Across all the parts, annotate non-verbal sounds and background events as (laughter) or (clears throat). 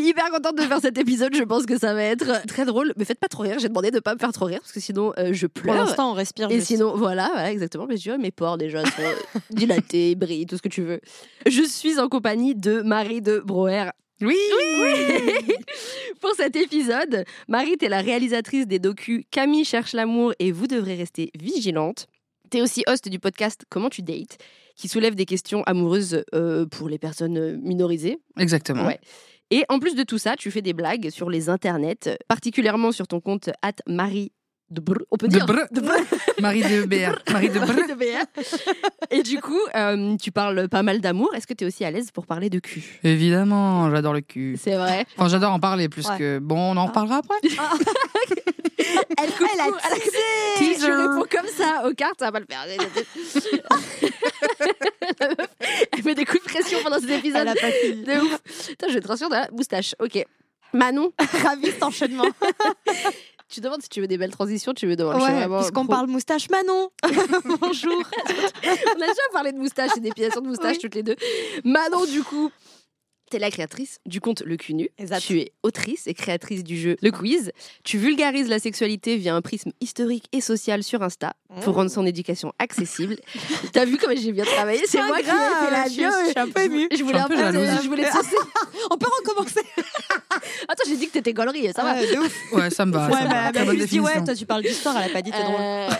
suis hyper contente de faire cet épisode. Je pense que ça va être très drôle. Mais faites pas trop rire. J'ai demandé de pas me faire trop rire parce que sinon euh, je Pour pleure. l'instant, on respire. Et juste. sinon, voilà, voilà, exactement. Mais je mes pores déjà sont (laughs) dilatés, brillent, tout ce que tu veux. Je suis en compagnie de Marie de Broer. Oui. (laughs) Pour cet épisode, Marie, t'es la réalisatrice des docus Camille cherche l'amour et vous devrez rester vigilante. T'es aussi host du podcast Comment tu dates, qui soulève des questions amoureuses euh, pour les personnes euh, minorisées. Exactement. Ouais. Et en plus de tout ça, tu fais des blagues sur les internets, particulièrement sur ton compte at Marie de Brr, on peut De dire Brr. de Brr. (laughs) Marie de BR. Marie de Marie de BR. Et du coup, euh, tu parles pas mal d'amour. Est-ce que tu es aussi à l'aise pour parler de cul? Évidemment, j'adore le cul. C'est vrai. Enfin, j'adore en parler plus Ouais. que. Bon, on en reparlera après. (laughs) Elle, coupe Elle a. Elle a- Teaser. Je réponds comme ça aux cartes, ça va pas le faire. (laughs) Elle met des coups de pression pendant cet épisode. Elle a pas fini. De ouf. Putain, je vais te rassurer dans la moustache. Ok. Manon, Ravi cet enchaînement. Tu demandes si tu veux des belles transitions, tu veux demander. Ouais, puisqu'on parle moustache Manon. (laughs) Bonjour. On a déjà parlé de moustache et d'épilation de moustache Oui. toutes les deux. Manon, du coup, t'es la créatrice du compte Le Cul Nu. Exact. Tu es autrice et créatrice du jeu Le Quiz. Tu vulgarises la sexualité via un prisme historique et social sur Insta pour Mmh. rendre son éducation accessible. (laughs) T'as vu comment j'ai bien travaillé C'est moi qui l'ai fait la grave, je- bio. je suis un peu émue. Je voulais Je un peu je voulais (laughs) te. On peut recommencer. Attends, j'ai dit que t'étais gaulerie, ça va. Ouais, de ouf. Ouais, ça me va. Ouais, bah, bah, je dis, ouais, toi tu parles d'histoire, elle a pas dit, t'es drôle. Euh, (laughs)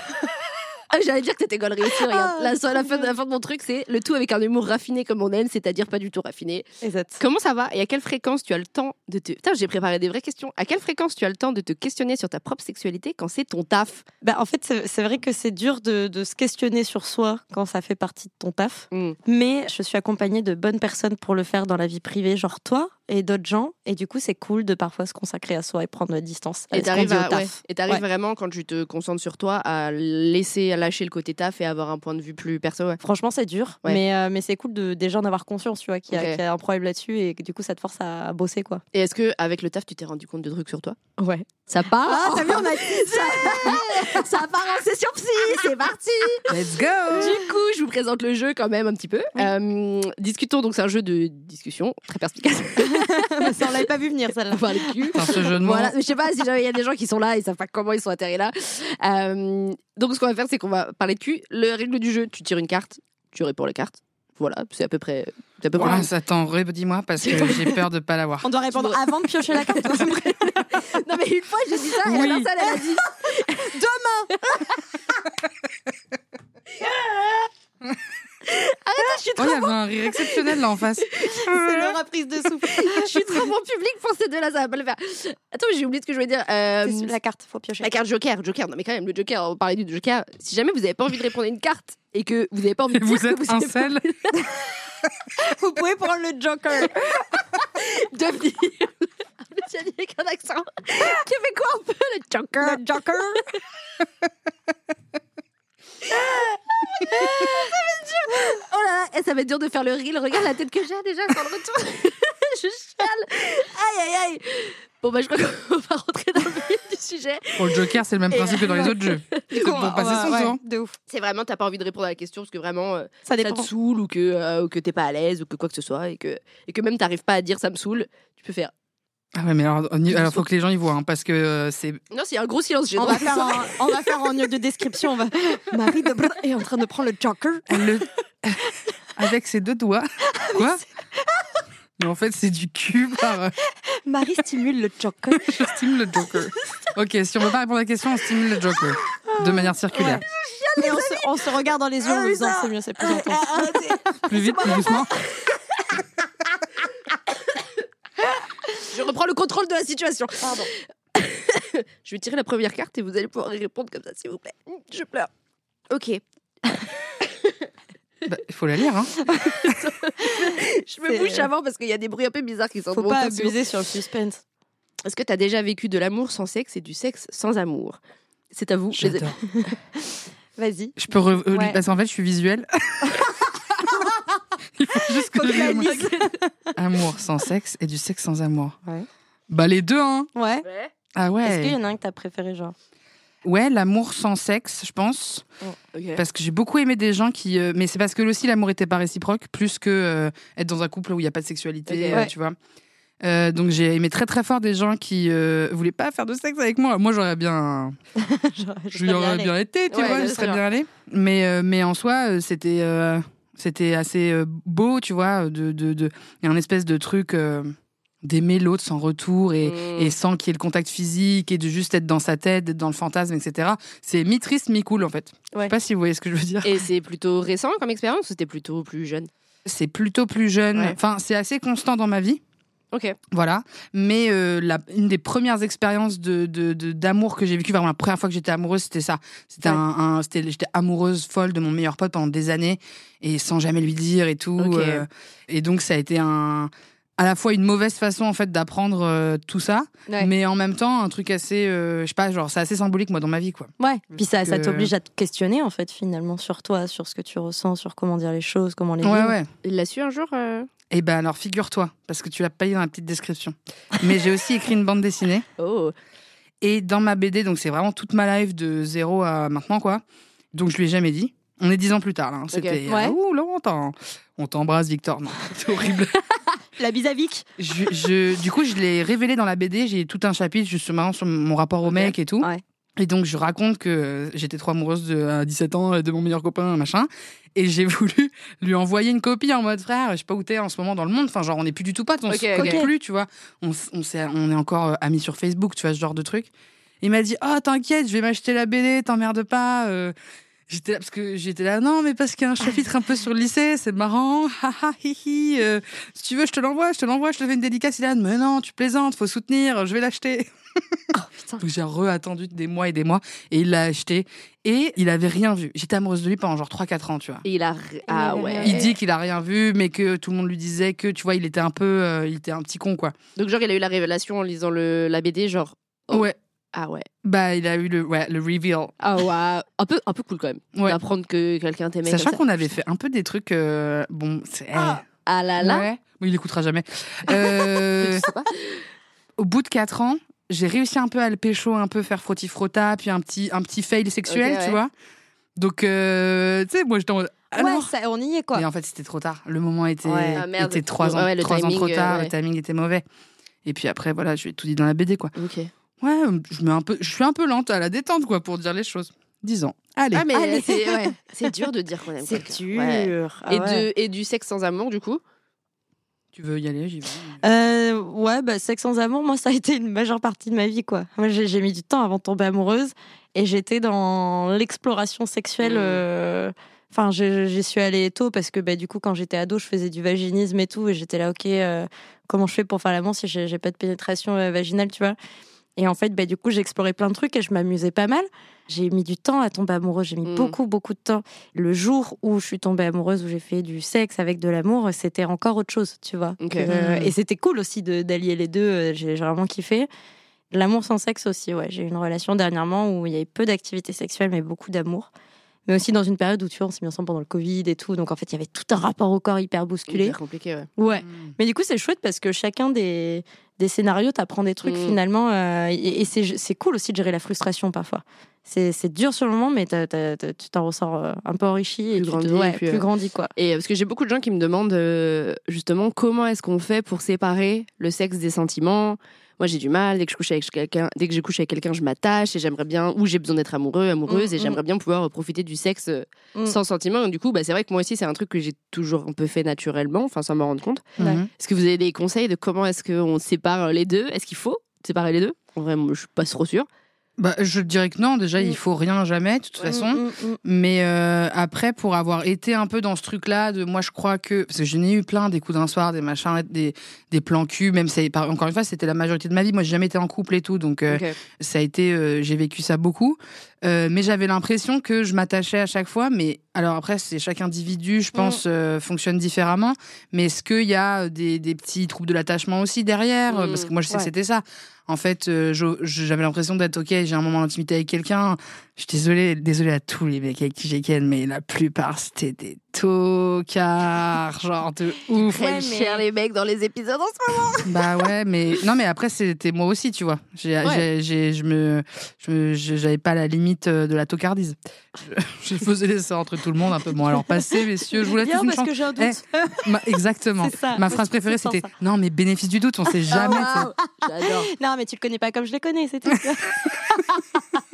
Ah, J'allais dire que t'étais gaulerie aussi, regarde. Ah, la, fin, bien. la fin de mon truc, c'est le tout avec un humour raffiné comme on aime, c'est-à-dire pas du tout raffiné. Exact. Comment ça va et à quelle fréquence tu as le temps de te. Putain, j'ai préparé des vraies questions. À quelle fréquence tu as le temps de te questionner sur ta propre sexualité quand c'est ton taf? Bah, en fait, c'est c'est vrai que c'est dur de, de se questionner sur soi quand ça fait partie de ton taf. Mm. Mais je suis accompagnée de bonnes personnes pour le faire dans la vie privée, genre toi et d'autres gens. Et du coup, c'est cool de parfois se consacrer à soi et prendre la distance. Et t'arrives ouais. Ouais. vraiment, quand tu te concentres sur toi, à laisser à lâcher le côté taf et avoir un point de vue plus perso. ouais. Franchement, c'est dur, mais, euh, mais c'est cool de déjà en avoir conscience, tu vois, qu'il y, a- Ok. qu'il y a un problème là-dessus et que du coup, ça te force à, à bosser, quoi. Et est-ce que avec le taf, tu t'es rendu compte de trucs sur toi? Ouais. Ça part Ah, t'as vu, on a ça, (laughs) ça part en session psy, c'est parti Let's go Du coup, je vous présente le jeu quand même un petit peu. Euh, discutons, donc c'est un jeu de discussion très perspicace. (laughs) (laughs) ça, on l'avait pas vu venir, celle-là. On parle de cul. Putain, ce jeu de mots. Voilà, mais je sais pas si jamais il y a des gens qui sont là et savent pas comment ils sont atterris là. Euh, donc ce qu'on va faire, c'est qu'on va parler de cul. Le règle du jeu, tu tires une carte, tu réponds à la carte. Voilà, c'est à peu près. À peu près. Ouais, attends, redis-moi parce que j'ai peur de pas l'avoir. On doit répondre avant de piocher la carte. (laughs) Non mais une fois j'ai dit ça et Oui. la personne elle a dit (laughs) demain. Arrête, je suis Oh, trop, il y avait un rire exceptionnel là en face. c'est leur reprise de souffle. (laughs) je suis trop bon public pour ces deux-là, ça va pas le faire. Attends, j'ai oublié ce que je voulais dire. Euh, la carte, faut piocher. La carte Joker, Joker, non mais quand même, le Joker, on parlait du Joker. Si jamais vous n'avez pas envie de répondre à une carte et que vous n'avez pas envie de dire Vous que êtes vous un avez pas sel. Vous pouvez prendre le Joker. de venir. J'ai dit avec un accent québécois un peu, le Joker. Le Joker. Oh là là, et ça va être dur de faire le reel. Regarde la tête que j'ai déjà sur le retour. (laughs) je chiale. Aïe aïe aïe. Bon bah je crois qu'on va rentrer dans le vif du sujet. Pour le Joker, c'est le même Et- principe que dans les autres jeux. (laughs) C'est pour passer son Ouais, temps. De ouf. C'est vraiment, t'as pas envie de répondre à la question parce que vraiment, euh, Ça te saoule ou que, euh, ou que t'es pas à l'aise ou que quoi que ce soit et que, et que même t'arrives pas à dire ça me saoule. Tu peux faire. Ah ouais, mais alors, alors faut que les gens y voient hein, parce que euh, c'est. Non, c'est un gros silence. On va, faire un, on va faire en lieu de description. On va... (laughs) Marie de Brun est en train de prendre le Joker. Le- (laughs) Avec ses deux doigts. Quoi (laughs) Mais en fait, c'est du cul par. euh, Marie stimule le Joker. Je stimule le Joker. Ok, si on veut pas répondre à la question, on stimule le Joker. De manière circulaire. Et on se, on se regarde dans les yeux en nous disant c'est mieux, c'est plus intense. Plus vite, plus doucement. Je reprends le contrôle de la situation. Pardon. (laughs) Je vais tirer la première carte et vous allez pouvoir y répondre comme ça, s'il vous plaît. Je pleure. Ok. (laughs) Bah, Il faut la lire, hein. (laughs) Je me bouche avant parce qu'il y a des bruits un peu bizarres qui sont Faut pas abuser sur le suspense. Est-ce que tu as déjà vécu de l'amour sans sexe et du sexe sans amour? C'est à vous. J'adore. Vas-y. Je peux. re- euh, Ouais. Parce qu'en fait, je suis visuelle. (laughs) Il faut juste que je. (laughs) Amour sans sexe et du sexe sans amour. Ouais. Bah, les deux, hein. Ouais. Ouais. Ah Est-ce qu'il y ouais. en a un que t'as préféré, genre? Ouais, l'amour sans sexe, je pense. Ok. Parce que j'ai beaucoup aimé des gens qui. euh, mais c'est parce que aussi l'amour était pas réciproque, plus que euh, être dans un couple où il n'y a pas de sexualité, euh, Ouais. tu vois. Euh, donc j'ai aimé très très fort des gens qui euh, voulaient pas faire de sexe avec moi. Moi j'aurais bien, (laughs) Genre, je lui aurais bien été, tu Ouais, vois, je serais bien allée. Mais euh, mais en soi c'était euh, c'était assez euh, beau, tu vois. De de de il y a un espèce de truc euh, d'aimer l'autre sans retour et Mm. et sans qu'il y ait le contact physique et de juste être dans sa tête, dans le fantasme, etc. C'est mi triste, mi cool en fait. Je Ouais. sais pas si vous voyez ce que je veux dire. Et c'est plutôt récent comme expérience ou c'était plutôt plus jeune? C'est plutôt plus jeune. Ouais. Enfin, c'est assez constant dans ma vie. Ok. Voilà. Mais euh, la, une des premières expériences de, de- de- d'amour que j'ai vécu, vraiment la première fois que j'étais amoureuse, c'était ça. C'était Ouais. un, j'étais amoureuse folle de mon meilleur pote pendant des années et sans jamais lui dire et tout. Euh, et donc, ça a été un, à la fois une mauvaise façon en fait d'apprendre euh, tout ça, Ouais. mais en même temps un truc assez, euh, je sais pas, genre c'est assez symbolique moi dans ma vie quoi. Ouais. Puis ça, t'oblige à te questionner, en fait, finalement, sur toi, sur ce que tu ressens, sur comment dire les choses, comment les Ouais vivre. ouais. Il l'a su un jour euh Et ben alors figure-toi parce que tu l'as pas dit dans la petite description. Mais j'ai aussi écrit une bande dessinée. (laughs) Oh. Et dans ma BD, donc c'est vraiment toute ma life de zéro à maintenant, quoi. Donc je lui ai jamais dit. On est dix ans plus tard, là. hein. C'était Ouais. ouh, longtemps. On t'embrasse, Victor. Non, (laughs) c'est horrible. (laughs) La Vic je, je- du coup, je l'ai révélé dans la BD. J'ai tout un chapitre justement sur mon rapport au mec et tout. Ouais. Et donc, je raconte que euh, j'étais trop amoureuse de, à 17 ans euh, de mon meilleur copain, machin. Et j'ai (laughs) voulu lui envoyer une copie en mode frère, je sais pas où t'es en ce moment dans le monde. Enfin, genre, on n'est plus du tout potes, on Ok, se ok. connaît plus, tu vois. On, on, s'est- on est encore euh, amis sur Facebook, tu vois, ce genre de truc. Il m'a dit, oh, t'inquiète, je vais m'acheter la BD, t'emmerdes pas. euh. J'étais là, parce que j'étais là, non, mais parce qu'il y a un chapitre un peu sur le lycée, c'est marrant, (laughs) haha, hihi. euh, si tu veux, je te l'envoie, je te l'envoie, je te fais une dédicace. Il là, mais non, tu plaisantes, faut soutenir, je vais l'acheter. (laughs) Oh putain. Donc j'ai re-attendu des mois et des mois et il l'a acheté et il avait rien vu. J'étais amoureuse de lui pendant genre 3-4 ans, tu vois. Et il a. Ah ouais. Il dit qu'il a rien vu, mais que tout le monde lui disait que, tu vois, il était un peu, euh, il était un petit con, quoi. Donc, genre, il a eu la révélation en lisant le, la BD, genre. Oh. Ouais. Ah ouais. Bah, il a eu le, ouais, le reveal. Ah ouais. Un peu, un peu cool quand même. Ouais. D'apprendre que quelqu'un t'aimait. Sachant qu'on avait fait un peu des trucs, euh, bon, c'est. Ah là là. Ouais. Il écoutera jamais. (laughs) Euh, Je sais pas. au bout de 4 ans, j'ai réussi un peu à le pécho, un peu faire frotti-frotta, puis un petit, un petit fail sexuel, Ok, ouais. tu vois. Donc, euh, tu sais, moi, j'étais en mode. Ouais, Alors ça, on y est, quoi. Mais en fait, c'était trop tard. Le moment était, Ouais. Ah, merde. était trois ans, Ouais, ouais, le trois ans timing, trop tard. euh, ouais. Le timing était mauvais. Et puis après, voilà, je lui ai tout dit dans la BD, quoi. Ok. Ouais, je, mets un peu, je suis un peu lente à la détente, quoi, pour dire les choses. 10 ans. Allez. Ah, mais Allez. c'est ouais. (laughs) c'est dur de dire qu'on aime C'est dur. Ouais. Ah et, ouais. de, et du sexe sans amour, du coup? Tu veux y aller J'y vais. Euh, ouais, bah, sexe sans amour, moi, ça a été une majeure partie de ma vie, quoi. Moi, j'ai j'ai mis du temps avant de tomber amoureuse et j'étais dans l'exploration sexuelle. Mhm. euh, Enfin, j'ai- j'y suis allée tôt parce que, bah, du coup, quand j'étais ado, je faisais du vaginisme et tout, et j'étais là, ok, euh, comment je fais pour faire l'amour si j'ai j'ai pas de pénétration euh, vaginale, tu vois? Et en fait, bah, du coup, j'ai exploré plein de trucs et je m'amusais pas mal. J'ai mis du temps à tomber amoureuse, j'ai mis Mhm. beaucoup, beaucoup de temps. Le jour où je suis tombée amoureuse, où j'ai fait du sexe avec de l'amour, c'était encore autre chose, tu vois. Euh, Mhm. Et c'était cool aussi de- d'allier les deux, euh, j'ai j'ai vraiment kiffé. L'amour sans sexe aussi, ouais. J'ai eu une relation dernièrement où il y avait peu d'activité sexuelle, mais beaucoup d'amour. Mais aussi dans une période où tu vois, on s'est mis ensemble pendant le Covid et tout. Donc en fait, il y avait tout un rapport au corps hyper bousculé. Hyper compliqué, ouais. Ouais. Mm. Mais du coup, c'est chouette parce que chacun des, des scénarios t'apprend des trucs Mm. finalement. euh, et et c'est cool aussi de gérer la frustration parfois. C'est dur sur le moment, mais tu t'en ressors euh, un peu enrichi et Plus tu te- grandi, ouais, et puis, plus euh, grandi quoi. Et parce que j'ai beaucoup de gens qui me demandent euh, justement comment est-ce qu'on fait pour séparer le sexe des sentiments. Moi, j'ai du mal dès que je couche avec quelqu'un, dès que je couche avec quelqu'un, je m'attache et j'aimerais bien, ou j'ai besoin d'être amoureux, amoureuse, Mm, et mm. j'aimerais bien pouvoir profiter du sexe euh, Mm. sans sentiment. Et du coup, bah, c'est vrai que moi aussi, c'est un truc que j'ai toujours un peu fait naturellement, enfin sans m'en rendre compte. Mhm. Est-ce que vous avez des conseils de comment est-ce qu'on sépare les deux? Est-ce qu'il faut séparer les deux? En vrai, moi, je suis pas trop sûre. Bah, je dirais que non, déjà, Mm. il faut rien jamais, de toute façon. Mm, mm, mm. Mais euh, après, pour avoir été un peu dans ce truc-là, de moi, je crois que. Parce que je n'ai eu plein des coups d'un soir, des machins, des, des plans cul, même, encore une fois, c'était la majorité de ma vie. Moi, j'ai jamais été en couple et tout, donc euh, ça a été. euh, j'ai vécu ça beaucoup. Euh, mais j'avais l'impression que je m'attachais à chaque fois. Mais alors après, c'est chaque individu, je pense, euh, fonctionne différemment. Mais est-ce qu'il y a des, des petits troubles de l'attachement aussi derrière? Mm. Parce que moi, je sais Ouais. que c'était ça. En fait, euh, j'avais l'impression d'être ok. J'ai un moment d'intimité avec quelqu'un. Je suis désolée, désolée à tous les mecs avec qui j'ai ken, mais la plupart c'était des tocards, genre de ouf. Prennent cher les mecs dans les épisodes en ce moment. (laughs) Bah ouais, mais non, mais après c'était moi aussi, tu vois. J'ai, Ouais. j'ai, je me, j'avais pas la limite euh, de la tocardise. Je, je faisais les sorts entre tout le monde un peu. Bon, alors passez, messieurs, je vous laisse Bien une parce chance. que j'ai un Eh, doute. Ma- exactement. (laughs) C'est ça. Ma phrase préférée, c'était ça. non, mais bénéfice du doute, on sait jamais. Ah, waouh. J'adore. Non, mais tu le connais pas comme je le connais, c'est tout. (laughs)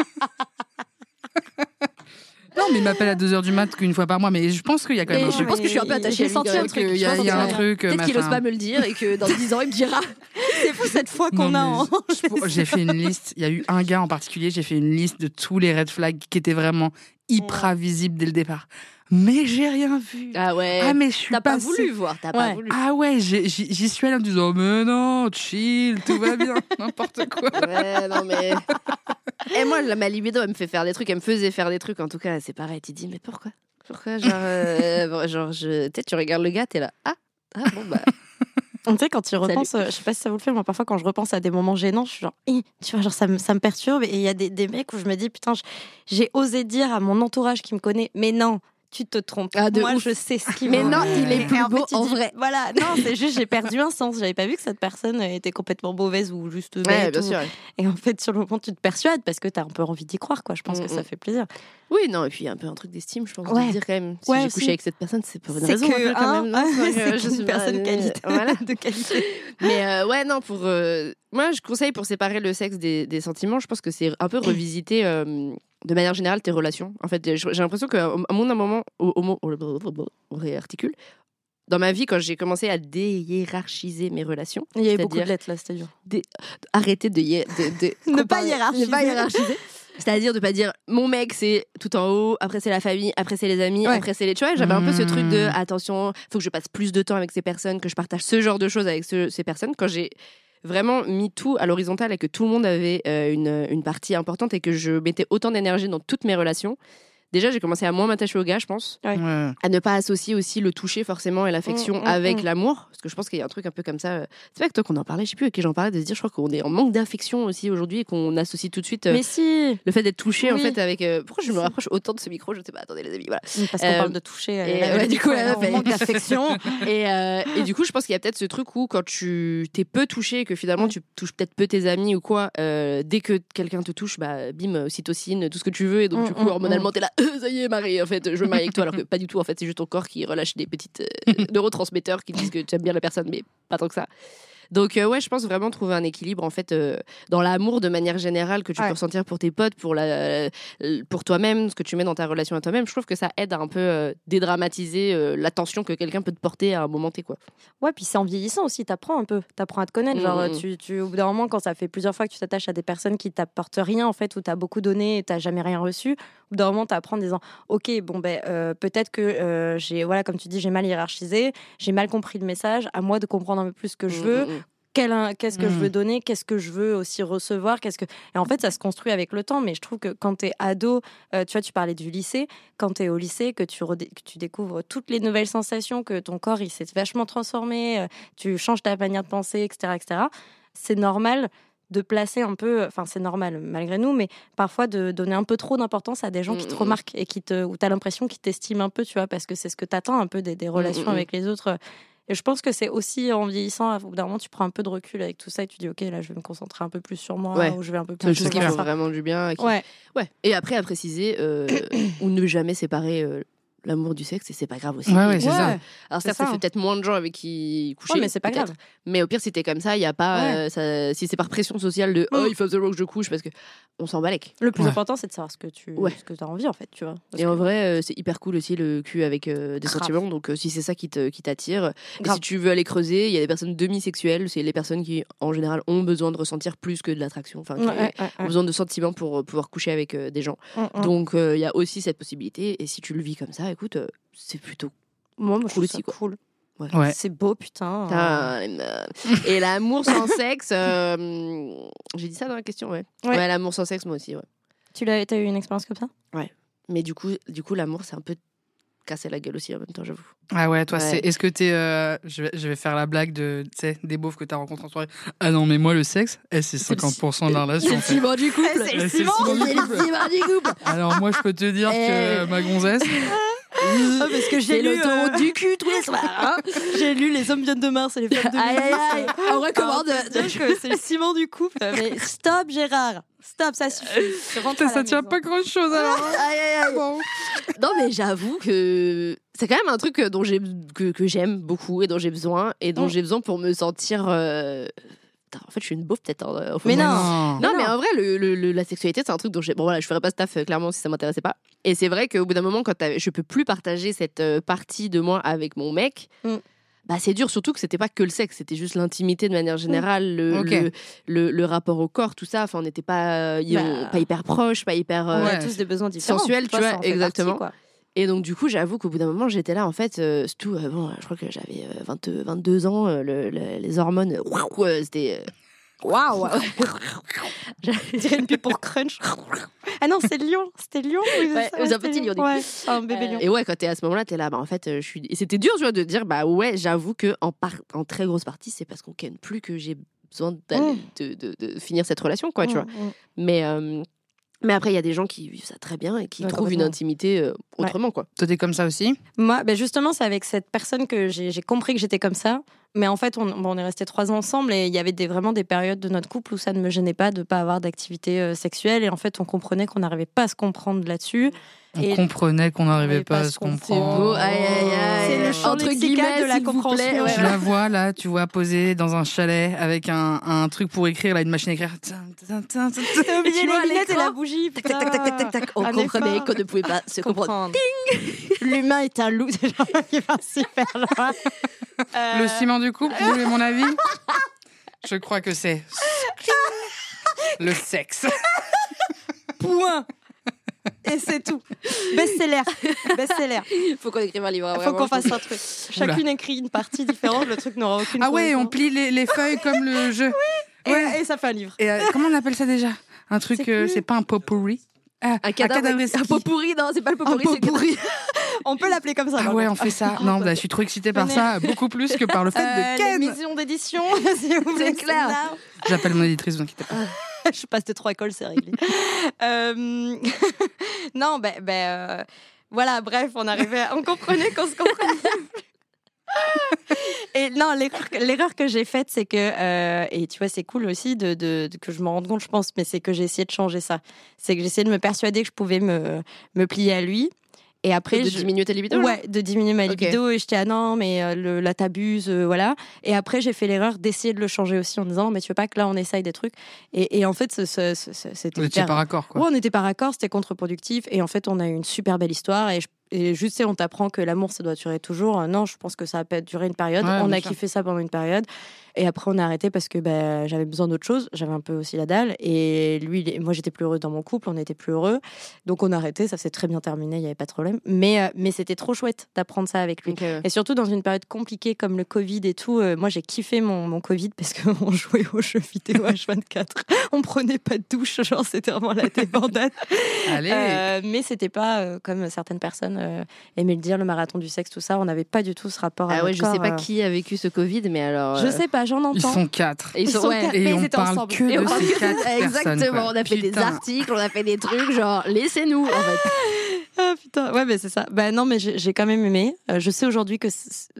Non, mais il m'appelle à 2h du mat qu'une fois par mois, mais je pense qu'il y a quand même Mais un je truc. pense que je suis un peu attachée J'ai senti un truc. qu'il y a, je il y a pense un truc. Peut-être qu'il machin. ose pas me le dire et que dans 10 ans, il me dira. (laughs) C'est fou cette fois qu'on a. en- je- J'ai fait une liste. Il y a eu un gars en particulier. J'ai fait une liste de tous les red flags qui étaient vraiment hyper visibles dès le départ. Mais j'ai rien vu. Ah ouais. Ah mais je suis T'as pas passée- voulu voir, t'as pas voulu. Ah ouais, j'y suis allée en me disant mais non, chill, tout va bien, (laughs) n'importe quoi. Ouais, non mais. (laughs) Et moi, la- ma libido, elle me fait faire des trucs, elle me faisait faire des trucs. En tout cas, c'est pareil. Tu dis, mais pourquoi? Pourquoi? Genre, euh, (laughs) genre je... tu sais, tu regardes le gars, t'es là. Ah, ah bon, bah. Tu sais, quand tu repenses, euh, je sais pas si ça vous le fait, moi parfois quand je repense à des moments gênants, je suis genre, Ih tu vois, genre ça me, ça me perturbe. Et il y a des, des mecs où je me dis, putain, j'ai osé dire à mon entourage qui me connaît, mais non, tu te trompes. Ah, de moi, ouf. je sais ce qui Mais non, il est plus en beau fait, en dis, vrai. Voilà, (laughs) non, c'est juste, j'ai perdu un sens. J'avais pas vu que cette personne était complètement mauvaise ou juste. Ouais, bien ou- sûr. Et en fait, sur le moment, tu te persuades parce que t'as un peu envie d'y croire, quoi. Je pense Mm, que ça mm. fait plaisir. Oui, non, et puis il y a un peu un truc d'estime, je pense, Ouais. de dire quand même. Si Ouais, j'ai couché avec cette personne, c'est pour une C'est raison. que, un peu, quand hein, même, non? (laughs) Que je une suis personne pas- qualité. Voilà. (laughs) de qualité. Mais euh, ouais, non, pour. euh, moi, je conseille pour séparer le sexe des, des sentiments, je pense que c'est un peu (clears throat) revisiter euh, de manière générale tes relations. En fait, j'ai l'impression qu'à mon un moment, au, au, mot- on réarticule. Dans ma vie, quand j'ai commencé à déhiérarchiser mes relations, Il y avait beaucoup de C'est-à-dire lettres là, c'était dur. arrêter de, hié- de, de (laughs) Ne pas hiérarchiser. ne pas hiérarchiser. C'est-à-dire de pas dire mon mec c'est tout en haut, après c'est la famille, après c'est les amis, Ouais. après c'est les tu vois, j'avais un peu ce truc de Mmh. attention, faut que je passe plus de temps avec ces personnes, que je partage ce genre de choses avec ce- ces personnes quand j'ai vraiment mis tout à l'horizontale et que tout le monde avait euh, une, une partie importante et que je mettais autant d'énergie dans toutes mes relations. Déjà, j'ai commencé à moins m'attacher aux gars, je pense Ouais. Ouais. à ne pas associer aussi le toucher forcément et l'affection Mm, mm, avec mm. l'amour parce que je pense qu'il y a un truc un peu comme ça euh, c'est vrai que toi qu'on en parlait je sais plus avec qui j'en parlais de se dire je crois qu'on est en manque d'affection aussi aujourd'hui et qu'on associe tout de suite euh, Mais si le fait d'être touché en fait avec euh, pourquoi je me rapproche autant de ce micro je sais pas attendez les amis voilà Parce qu'on Euh, parle de toucher. et, ouais, du coup, là, on manque d'affection. (laughs) et, euh, et du coup je pense qu'il y a peut-être ce truc où quand tu t'es peu touché que finalement tu touches peut-être peu tes amis ou quoi euh, dès que quelqu'un te touche bah bim ocytocine tout ce que tu veux et donc du coup hormonalement t'es là (laughs) ça y est Marie en fait je veux me marier avec toi alors que pas du tout en fait c'est juste ton corps qui relâche des petites euh, (laughs) neurotransmetteurs qui disent que tu aimes bien la personne mais pas tant que ça donc euh, ouais je pense vraiment trouver un équilibre en fait euh, dans l'amour de manière générale que tu Ouais. peux ressentir pour tes potes pour la euh, pour toi-même ce que tu mets dans ta relation à toi-même je trouve que ça aide à un peu euh, dédramatiser l'attention que quelqu'un peut te porter à un moment T quoi Ouais, puis c'est en vieillissant aussi, t'apprends un peu, t'apprends à te connaître. Genre, Mm, mm. tu, tu, au bout d'un moment, quand ça fait plusieurs fois que tu t'attaches à des personnes qui t'apportent rien, en fait, où t'as beaucoup donné et t'as jamais rien reçu, au bout d'un moment, t'apprends en disant, ok, bon, ben, euh, peut-être que euh, j'ai, voilà, comme tu dis, j'ai mal hiérarchisé, j'ai mal compris le message, à moi de comprendre un peu plus ce que je veux, Mm, mm, mm. quel- qu'est-ce que je Mm. veux donner, qu'est-ce que je veux aussi recevoir, qu'est-ce que et en fait ça se construit avec le temps. Mais je trouve que quand tu es ado, euh, tu vois, tu parlais du lycée, quand tu es au lycée, que tu que tu découvres toutes les nouvelles sensations, que ton corps il s'est vachement transformé, euh, tu changes ta manière de penser, etc., etc. C'est normal de placer un peu, enfin c'est normal malgré nous, mais parfois de donner un peu trop d'importance à des gens qui te Mm, mm. remarquent et qui te, où tu as l'impression qu'ils t'estiment un peu, tu vois, parce que c'est ce que tu attends un peu des, des relations mm. avec les autres. Et je pense que c'est aussi en vieillissant, au bout d'un moment, tu prends un peu de recul avec tout ça et tu dis, OK, là, je vais me concentrer un peu plus sur moi, Ouais. ou je vais un peu C'est plus une chose qui fait vraiment du bien. qui- Ouais, Ouais. Et après, à préciser, euh, (coughs) ou ne jamais séparer euh, l'amour du sexe, et c'est pas grave aussi. Ouais, ouais, c'est Ouais. ça. Alors, ça, ça, fait hein. peut-être moins de gens avec qui coucher. Ouais, mais c'est pas grave. Mais au pire, si t'es comme ça, il y a pas. Ouais. euh, ça- si c'est par pression sociale de oh, il faut absolument que je couche, parce que on s'en balèque. Le plus Ouais. important, c'est de savoir ce que tu Ouais. ce que as envie, en fait, tu vois. Parce Et en vrai, euh, c'est hyper cool aussi le cul avec euh, des Grave. sentiments. Donc, euh, si c'est ça qui te- qui t'attire, et si tu veux aller creuser, il y a des personnes demi-sexuelles. C'est les personnes qui, en général, ont besoin de ressentir plus que de l'attraction. Enfin, qui Ouais, ouais, ouais, ont besoin de sentiments pour pouvoir coucher avec euh, des gens. ouais. Mm, mm. Donc euh, il y a aussi cette possibilité. Et si tu le vis comme ça, écoute, euh, c'est plutôt moi, moi, je cool trouve aussi, ça quoi. cool. Ouais. C'est beau, putain. Time. Et l'amour sans (laughs) sexe, euh, j'ai dit ça dans la question, ouais. Ouais. Ouais, l'amour sans sexe, moi aussi, ouais. Tu l'as, t'as eu une expérience comme ça? Mais du coup, du coup l'amour, c'est un peu casser la gueule aussi en même temps, j'avoue. Ah ouais, toi, Ouais. c'est. Est-ce que t'es. euh, Je, vais, je vais faire la blague de. Tu sais, des beaufs que t'as rencontrés en soirée. Ah non, mais moi, le sexe, eh, c'est C'est le 50% de la relation. en fait. ciment du couple. c'est le ciment. C'est le du couple. Alors, moi, je peux te dire que Eh. ma gonzesse. (laughs) Ah, parce que j'ai lu, l'autoroute euh, du cul tous les soirs. hein. (laughs) j'ai lu Les hommes viennent de Mars et les femmes de Aïe, aïe, aïe. On recommande. Que c'est le ciment du couple. Mais stop, Gérard. Stop, ça suffit. Putain, ça tient pas grand chose alors. hein. Aïe, aïe, aïe. Non, mais j'avoue que c'est quand même un truc dont j'ai que, que j'aime beaucoup et dont j'ai besoin et dont Mm. j'ai besoin pour me sentir. euh, En fait, je suis une beauf peut-être. hein, fond Mais non. Non, Mais en vrai, le, le- le- la sexualité, c'est un truc dont j'ai. Bon, voilà, je ferais pas ce taf euh, clairement si ça m'intéressait pas. Et c'est vrai qu'au bout d'un moment, quand je peux plus partager cette euh, partie de moi avec mon mec. Mm. Bah, c'est dur, surtout que c'était pas que le sexe, c'était juste l'intimité de manière générale, le, le, rapport au corps, tout ça. Enfin, on n'était pas, euh, Bah. pas hyper proches, pas hyper. euh, On a tous des besoins différents. Sensuel, tu vois, exactement. partie, quoi. Et donc, du coup, j'avoue qu'au bout d'un moment, j'étais là, en fait, euh, tout. euh, bon, je crois que j'avais euh, 20 22 ans, euh, le- le- les hormones, euh, euh, c'était. euh, Waouh! (laughs) Dirait une pub pour Crunch. Ah non, c'est Lyon. C'était Lyon. Oui, Ouais, c'est un petit coup. Ouais, un bébé lion. Et ouais, quand t'es à ce moment-là, t'es là, bah en fait, euh, je suis. Et c'était dur, tu vois, de dire, bah ouais, j'avoue que en, par... en très grosse partie, c'est parce qu'on ken plus que j'ai besoin Mm. de, de- de finir cette relation, quoi, tu vois. Mm, mm. Mais, euh, mais après, il y a des gens qui vivent ça très bien et qui Ouais, trouvent une intimité euh, Ouais. autrement, quoi. Toi, t'es comme ça aussi? Moi, ben justement, c'est avec cette personne que j'ai compris que j'étais comme ça. Mais en fait, on, bon, on est restés trois ans ensemble et il y avait des, vraiment des périodes de notre couple où ça ne me gênait pas de ne pas avoir d'activité euh, sexuelle. Et en fait, on comprenait qu'on n'arrivait pas à se comprendre là-dessus. On Et- comprenait qu'on n'arrivait pas pas à se comprendre. beau, aïe, aïe, aïe. C'est le champ Entre guillemets, de la plaît, compréhension. ouais, Je la vois là, tu vois, posée dans un chalet avec un, un truc pour écrire, là, une machine à écrire. T'as oublié Tu vois, les lunettes et la bougie. Tac, tac, tac, tac, tac, tac. On Un comprenait qu'on ne pouvait pas se comprendre. L'humain est un loup. C'est genre qui va super loin. Euh, Le ciment du couple, vous voulez mon avis (laughs) Je crois que c'est (laughs) le sexe. Point. (laughs) Et c'est tout. Best-seller. Best-seller. Il faut qu'on écrive un livre. Il faut qu'on fasse un truc. Chacune écrit une partie différente. Le truc n'aura aucune Ah ouais, on plie les, les feuilles comme le jeu. Et, Ouais. et ça fait un livre. Et euh, comment on appelle ça déjà? Un truc, C'est euh, pas un pot pourri? Ah, Un cadavre, un exquis. pot pourri, non, c'est pas le pot c'est pourri. On peut l'appeler comme ça. Ah ouais, on fait ça. Non, bah, je suis trop excitée par ça, beaucoup plus que par le fait Euh, de Ken. maisons d'édition, (laughs) si vous voulez. clair. now. J'appelle mon éditrice, vous inquiétez pas. (laughs) je passe de trois écoles, c'est réglé. (laughs) Euh, non, ben, ben, euh, voilà, bref, on arrivait, à- on comprenait qu'on se comprenait. plus. Et non, l'erreur que- j'ai faite, c'est que, euh, et tu vois, c'est cool aussi de, de- de- que je me rende compte, je pense, mais c'est que j'ai essayé de changer ça. C'est que j'ai essayé de me persuader que je pouvais me, me plier à lui. Et après, de je- diminuer ta libido. Ouais, de diminuer ma libido et j'étais ah non mais euh, le, là t'abuses euh, voilà et après j'ai fait l'erreur d'essayer de le changer aussi en disant mais tu veux pas que là on essaye des trucs et, et en fait c'était étiez hyper- par accord, quoi. Ouais, on n'était pas raccord, c'était contre-productif. Et en fait, on a eu une super belle histoire. Et, je- et juste, on t'apprend que l'amour, ça doit durer toujours. Euh, Non, je pense que ça a duré une période. Ouais, on a sûr. kiffé ça pendant une période. Et après, on a arrêté parce que bah, j'avais besoin d'autre chose. J'avais un peu aussi la dalle. Et lui, il moi, j'étais plus heureuse dans mon couple. On était plus heureux. Donc, on a arrêté. Ça s'est très bien terminé. Il n'y avait pas de problème. Mais, euh, mais c'était trop chouette d'apprendre ça avec lui. Et surtout dans une période compliquée comme le Covid et tout, euh, moi j'ai kiffé mon, mon Covid parce qu'on (laughs) jouait aux jeux vidéo H24. On prenait pas de douche, genre c'était vraiment la débandade. (laughs) Allez Euh, mais c'était pas comme certaines personnes euh, aimaient le dire, le marathon du sexe, tout ça. On n'avait pas du tout ce rapport à Ah ouais, notre je sais corps, pas euh. qui a vécu ce Covid, mais alors. Je euh, sais pas, j'en Ils entends. sont quatre. Et ils Ils sont, sont ouais. quatre. Et Mais ils on étaient parle ensemble. que Et de on ces que- quatre personnes. Exactement, quoi. on a fait des articles, on a fait des trucs, genre laissez-nous en fait. (laughs) Ah putain, ouais, mais c'est ça. Bah non, mais j'ai quand même aimé. Euh, je sais aujourd'hui que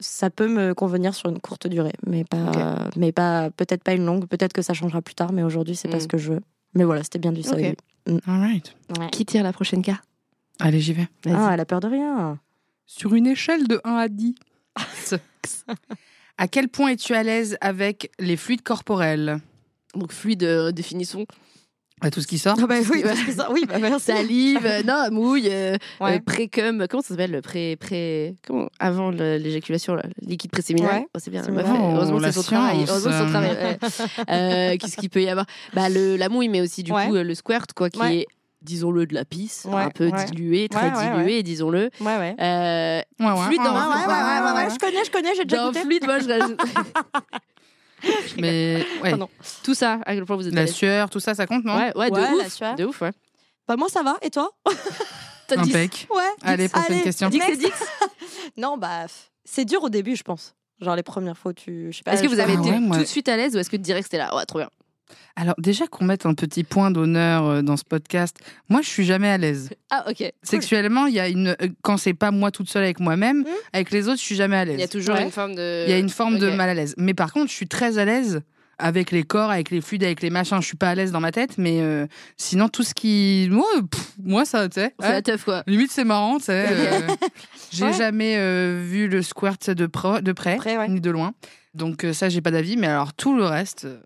ça peut me convenir sur une courte durée, mais pas, mais pas, peut-être pas une longue. Peut-être que ça changera plus tard, mais aujourd'hui c'est pas Mm. ce que je veux. Mais voilà, c'était bien du ça. All right. Qui tire la prochaine carte? Allez, j'y vais. Ah, elle a peur de rien. Sur une échelle de 1 à 10, (laughs) à quel point es-tu à l'aise avec les fluides corporels? Donc fluide, euh, définissons. Bah, Tout ce qui sort Ah bah oui, Ouais. parce que ça- oui, bah merci. Salive, euh, non, mouille, euh, Ouais. euh, pré-cum, comment ça s'appelle le pré, pré, comment, avant l'éjaculation, liquide préséminal. Ouais. Oh, c'est bien, meuf, euh, heureusement Oh, que la c'est son travail. Heureusement que c'est son euh. travail. ouais. Euh, Qu'est-ce qu'il peut y avoir? Bah le, la mouille, mais aussi du Ouais. coup euh, le squirt, quoi, qui Ouais. est, disons-le, de la pisse, Ouais, un peu ouais. dilué, très Ouais, ouais, dilué, disons-le. Ouais, ouais. Euh, Ouais, ouais. Fluide dans- ouais, ouais, ouais, ouais, ouais, Je connais, je connais, j'ai déjà dans goûté. fluide, moi je (laughs) rajoute- Mais ouais, Pardon. tout ça, à quel point vous êtes la sueur, tout ça, ça compte, non? Ouais, ouais, de Ouais, la ouf. sueur. De ouf, ouais. Bah, moi, ça va. Et toi? (laughs) T'as dit- Impec. Ouais. Allez, prochaine Allez, question. Dix. Dix (laughs) Non, bah, c'est dur au début, je pense. Genre les premières fois, tu. Je sais pas. Est-ce que vous avez Ah été ouais, moi- tout de suite à l'aise ou est-ce que direct c'était là Ouais, trop bien? Alors, déjà qu'on mette un petit point d'honneur euh, dans ce podcast, moi, je suis jamais à l'aise. Ah, ok. Cool. Sexuellement, il y a une. euh, Quand c'est pas moi toute seule avec moi-même, Mhm. avec les autres, je suis jamais à l'aise. Il y a toujours Ouais. une forme de. Il y a une forme de Ok. mal à l'aise. Mais par contre, je suis très à l'aise avec les corps, avec les fluides, avec les machins. Je suis pas à l'aise dans ma tête, mais euh, sinon, tout ce qui. Moi, pff, moi ça, tu sais. C'est ouais. la teuf, quoi. Limite, c'est marrant, tu sais. (laughs) euh, J'ai Ouais. jamais euh, vu le squirt de, pro- de près, Près, ouais. ni de loin. Donc, euh, ça, j'ai pas d'avis. Mais alors, tout le reste, euh,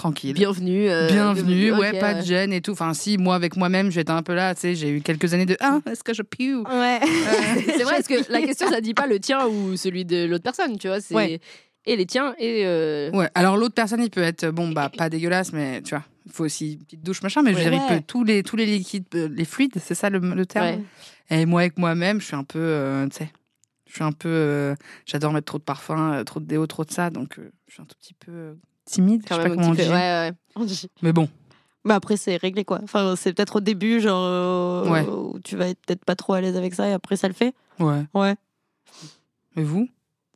tranquille. Bienvenue. euh, Bienvenue, ouais, ok, pas de gêne et tout. Enfin, si, moi, avec moi-même, j'étais un peu là, tu sais, j'ai eu quelques années de Ah, est-ce que je pue? Ouais. (laughs) C'est vrai, parce que la question, ça dit pas le tien ou celui de l'autre personne, tu vois. C'est Ouais. et les tiens et. euh, Ouais, alors l'autre personne, il peut être, bon, bah, pas dégueulasse, mais tu vois, il faut aussi une petite douche, machin, mais je veux Ouais. il peut tous les, tous les liquides, euh, les fluides, c'est ça le, le terme? Ouais. Et moi, avec moi-même, je suis un peu, euh, tu sais, je suis un peu, euh, j'adore mettre trop de parfum, euh, trop de déo, trop de ça, donc euh, je suis un tout petit peu euh, timide, Quand je sais même pas comment on dit. peu. Ouais, ouais. On dit. Mais bon, Mais après, c'est réglé quoi. Enfin, c'est peut-être au début, genre, euh, Ouais. où tu vas être peut-être pas trop à l'aise avec ça et après, ça le fait. ouais. Ouais. Et vous?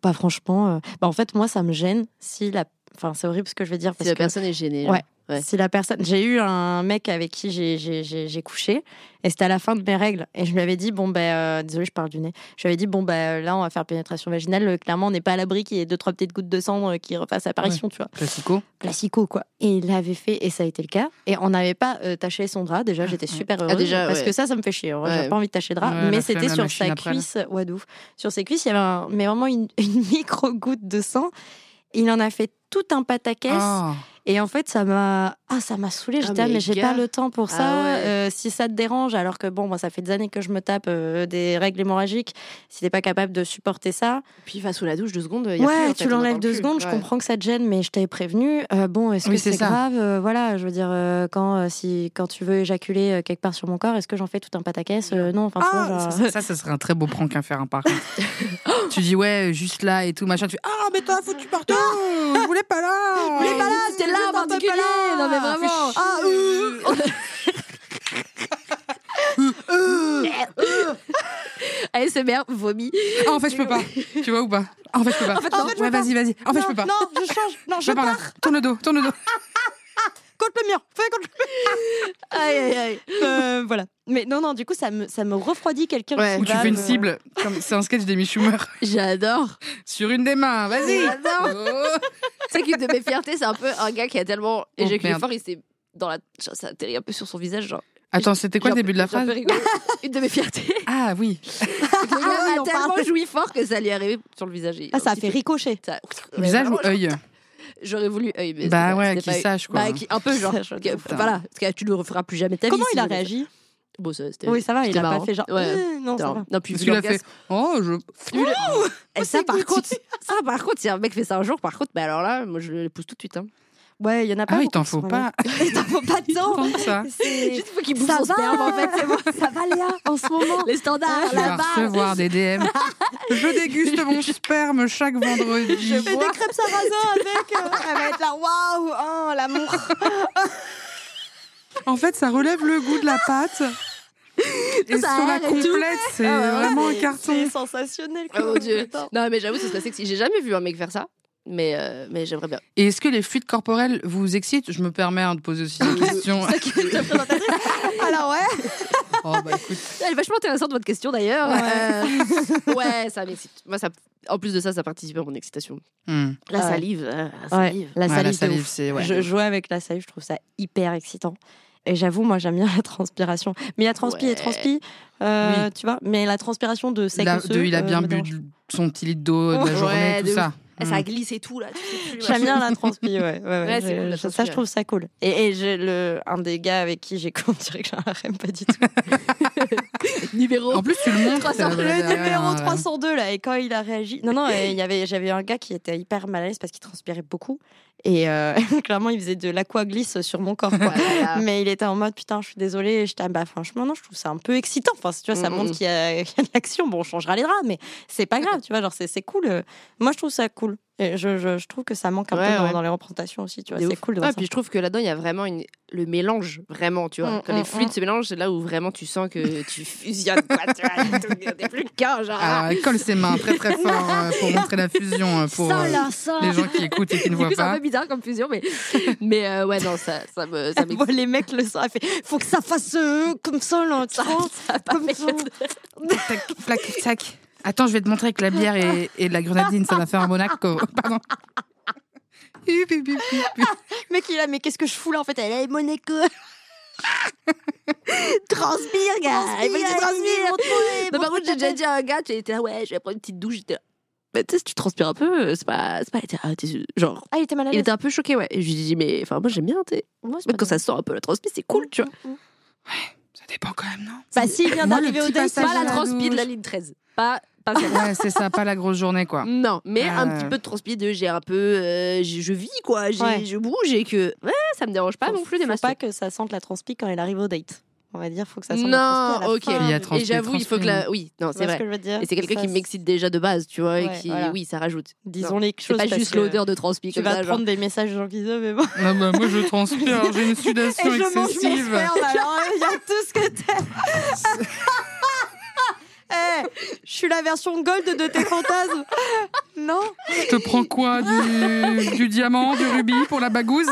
Bah, franchement, euh, bah, en fait, moi, ça me gêne si la. Enfin, c'est horrible ce que je vais dire. Si Parce la que personne est gênée. Ouais. Ouais. si la personne. J'ai eu un mec avec qui j'ai- couché et c'était à la fin de mes règles. Et je lui avais dit, bon, ben, euh, désolé, je parle du nez. Je lui avais dit, bon, ben, là, on va faire pénétration vaginale. Euh, Clairement, on n'est pas à l'abri qu'il y ait deux, trois petites gouttes de sang euh, qui refassent apparition, tu vois. Classico classico quoi. Et il l'avait fait et ça a été le cas. Et on n'avait pas euh, taché son drap. Déjà, j'étais super heureuse déjà, parce ouais. que ça, ça me fait chier. Ouais. J'ai pas envie de tacher le drap. Ouais, mais c'était sur sa cuisse. Ouais, ouf. Sur ses cuisses, il y avait un- mais vraiment une, (laughs) une micro goutte de sang. Il en a fait tout un pataquès. Ah. Et en fait, ça m'a ah, ça m'a saoulée. Ah, J'étais ah, mais mais j'ai pas le temps pour Ah ça. ouais. Euh, si ça te dérange, alors que bon, moi, ça fait des années que je me tape euh, des règles hémorragiques. Si t'es pas capable de supporter ça, Puis va sous la douche deux secondes. y a Ouais, tu l'enlèves deux plus. secondes, je comprends que ça te gêne, mais je t'avais prévenu. Euh, bon, est-ce Oui, que c'est grave Euh, Voilà, je veux dire, euh, quand, euh, si, quand tu veux éjaculer euh, quelque part sur mon corps, est-ce que j'en fais tout un pataquès Euh, Non, enfin, Ah, genre- ça, (laughs) ça, ça serait un très beau prank à faire, hein, par (laughs) tu dis, ouais, juste là et tout, machin. Tu fais, ah, mais t'as foutu partout (laughs) Je voulais pas là voulais pas là, là en particulier. Non, mais vraiment. Ah, euh, (laughs) ASMR, vomi. Ah, en fait, je peux pas. Tu vois ou pas? Ah, En fait, je peux pas. En fait, non, je ouais, vas-y, vas-y. En fait, je peux pas. Non, je change. Non, je Je vais par là. pars Tourne le dos, tourne le dos. Contre le mur. Fais contre le (laughs) Aïe, aïe, aïe. Euh, voilà. Mais non, non, du coup, ça me, ça me refroidit quelqu'un Ouais. qui Ou tu va fais une me- cible. Comme c'est un sketch d'Amy Schumer. (laughs) J'adore. Sur une des mains, vas-y. J'adore. Oh. C'est qu'une de mes fiertés, c'est un peu un gars qui a tellement éjaculé merde. fort, il s'est dans la. genre, Ça atterrit un peu sur son visage, genre. Attends, c'était quoi le J'ai un début peu- de la j'ai un peu phrase rigolé. Une de mes fiertés. Ah oui. (laughs) Le gars Ah oui, a on tellement parle. joui fort que ça lui est arrivé sur le visage. et Ah, ça a fait ricocher. ça- Visage vraiment, ou œil J'aurais voulu œil, mais Bah ouais, qu'il pas- sache, quoi. Bah, qui- un peu genre. Que- voilà, parce que tu ne le referas plus jamais de ta vie. Comment il a réagi Bon, ça, c'était. Oui, ça va, il a pas marrant. fait genre. Ouais. euh, non, ça Non, va. non, puis Parce vu qu'il a fait. Oh, je. (laughs) le- Et ça, c'est par contre, ça, par contre, si un mec fait ça un jour, par contre, bah alors là, moi, je le pousse tout de suite. Hein. Ouais, il y en a pas. Ah, il t'en faut pas. (laughs) Il t'en faut pas (laughs) tant. Ça. C'est- Juste faut qu'il bouffe Ça son va, sperme, en fait. c'est bon. Ça va, Léa, en ce moment. Les standards, la vas base. recevoir des DM. (laughs) Je déguste mon sperme chaque vendredi. Je fais des crêpes sarrasin avec. euh, elle va être là, waouh, oh, l'amour. En fait, ça relève le goût de la pâte. Et Ça sur la complète, c'est Ah ouais, vraiment un C'est carton. sensationnel. Oh mon quoi. dieu. Non, mais j'avoue, ce serait sexy. J'ai jamais vu un mec faire ça, mais, euh, mais j'aimerais bien. Et est-ce que les fluides corporels vous excitent? Je me permets hein, de poser aussi des (laughs) questions. (laughs) Alors, ouais. Oh, bah écoute. Elle est vachement intéressante votre question d'ailleurs. Euh, ouais, ça m'excite. Moi, ça, en plus de ça, ça participe à mon excitation. Hmm. La Ouais. salive, euh, la Ouais, salive. la Ouais, salive. la ouf. c'est. Ouais. Je jouais avec la salive, je trouve ça hyper excitant. Et j'avoue, moi, j'aime bien la transpiration. Mais il y a transpi Ouais. et transpi, euh, tu vois. Mais la transpiration de sec La- osseux, de- il a euh, bien bu son petit litre d'eau de la Ouais, journée, de tout ça. Ah, Hmm. Ça glisse et tout là. Tu sais plus, (laughs) J'aime bien la transpi, ouais. ouais, ouais, (laughs) Ouais, c'est je- cool, la je- transpi, ça, je trouve ça cool. Et, et j'ai le, un des gars avec qui j'ai (laughs) on dirait que j'ai un harem, pas du tout. Numéro. En plus, tu le montres. 300, euh, le numéro euh, 302, là, et quand il a réagi. Non, non, et il y avait, j'avais un gars qui était hyper mal à l'aise parce qu'il transpirait beaucoup. Et euh, clairement, il faisait de l'aquaglisse sur mon corps, quoi. Voilà. Mais il était en mode putain, je suis désolée. Et j'étais ah, bah franchement non, je trouve ça un peu excitant. Enfin, tu vois, ça Mm, montre mm. qu'il y, a qu'il y a de l'action. Bon, on changera les draps, mais c'est pas grave, tu vois. Genre c'est c'est cool. Euh, Moi, je trouve ça cool. Cool. Et je, je, je trouve que ça manque un Ouais, peu dans, ouais. dans les représentations aussi, tu vois. C'est cool de ça. puis je trouve que là-dedans, il y a vraiment une... le mélange, vraiment, tu vois. Mm, Quand mm, les fluides mm. se mélangent, c'est là où vraiment tu sens que tu fusionnes, quoi. tu vois, T'es plus qu'un, genre. Alors, elle colle ses mains très très fort euh, pour (laughs) montrer la fusion euh, pour euh, ça les gens qui écoutent et qui ne (laughs) voient coup, c'est un pas. peu bizarre comme fusion, mais, mais euh, ouais, non, ça, ça me. Ça les mecs le soir, elle fait Faut que ça fasse euh, comme ça, là, Ça- ça pas comme ça. Tac, flac, tac. Attends, je vais te montrer avec la bière et, et la grenadine, ça va faire un Monaco. (laughs) Pardon. Mec, il a Mais qu'est-ce que je fous là En fait, elle est Monaco. (laughs) transpire, gars Il faut que tu transpires Non, par contre, j'ai déjà dit à un gars, tu étais là, ouais, je vais prendre une petite douche. J'étais là, bah, tu sais, si tu transpires un peu, euh, c'est pas. C'est pas. ah, genre. Ah, il était mal à Il était un peu choqué, ouais. Et je lui ai dit, mais enfin, moi j'aime bien, tu sais. Moi, Même quand ça sort un peu la transpi, c'est cool, tu vois. Ça dépend quand même, non? Bah, si, il vient d'arriver au date, Pas la la transpi de la ligne 13. Pas, pas (laughs) celle-là. Ouais, c'est ça, pas la grosse journée, quoi. Non, mais un Euh. petit peu de transpi de j'ai un peu. euh, je vis, quoi. j'ai- Ouais. Je bouge et que. Ouais, ça me dérange pas Faut- non plus mastos. pas que ça sente la transpi quand il arrive au date. On va dire, faut que ça sente la transpi à Non, la ok. fin. Il y a Tu transpi, Et j'avoue, il faut que la. Oui, non, c'est ce vrai. que je veux dire? Et c'est quelqu'un Ça, qui m'excite déjà de base, tu vois, et qui, voilà. oui, ça rajoute. Disons Non. les C'est choses. pas parce juste l'odeur de transpi Tu comme vas ça, te genre. prendre des messages de gens qui disent, mais bon. Ah bah, moi, je transpire, j'ai une sudation (laughs) excessive. il y a tout ce que t'aimes. (laughs) Eh, je suis la version gold de tes fantasmes. Non Je te prends quoi du, du diamant, du rubis pour la bagouze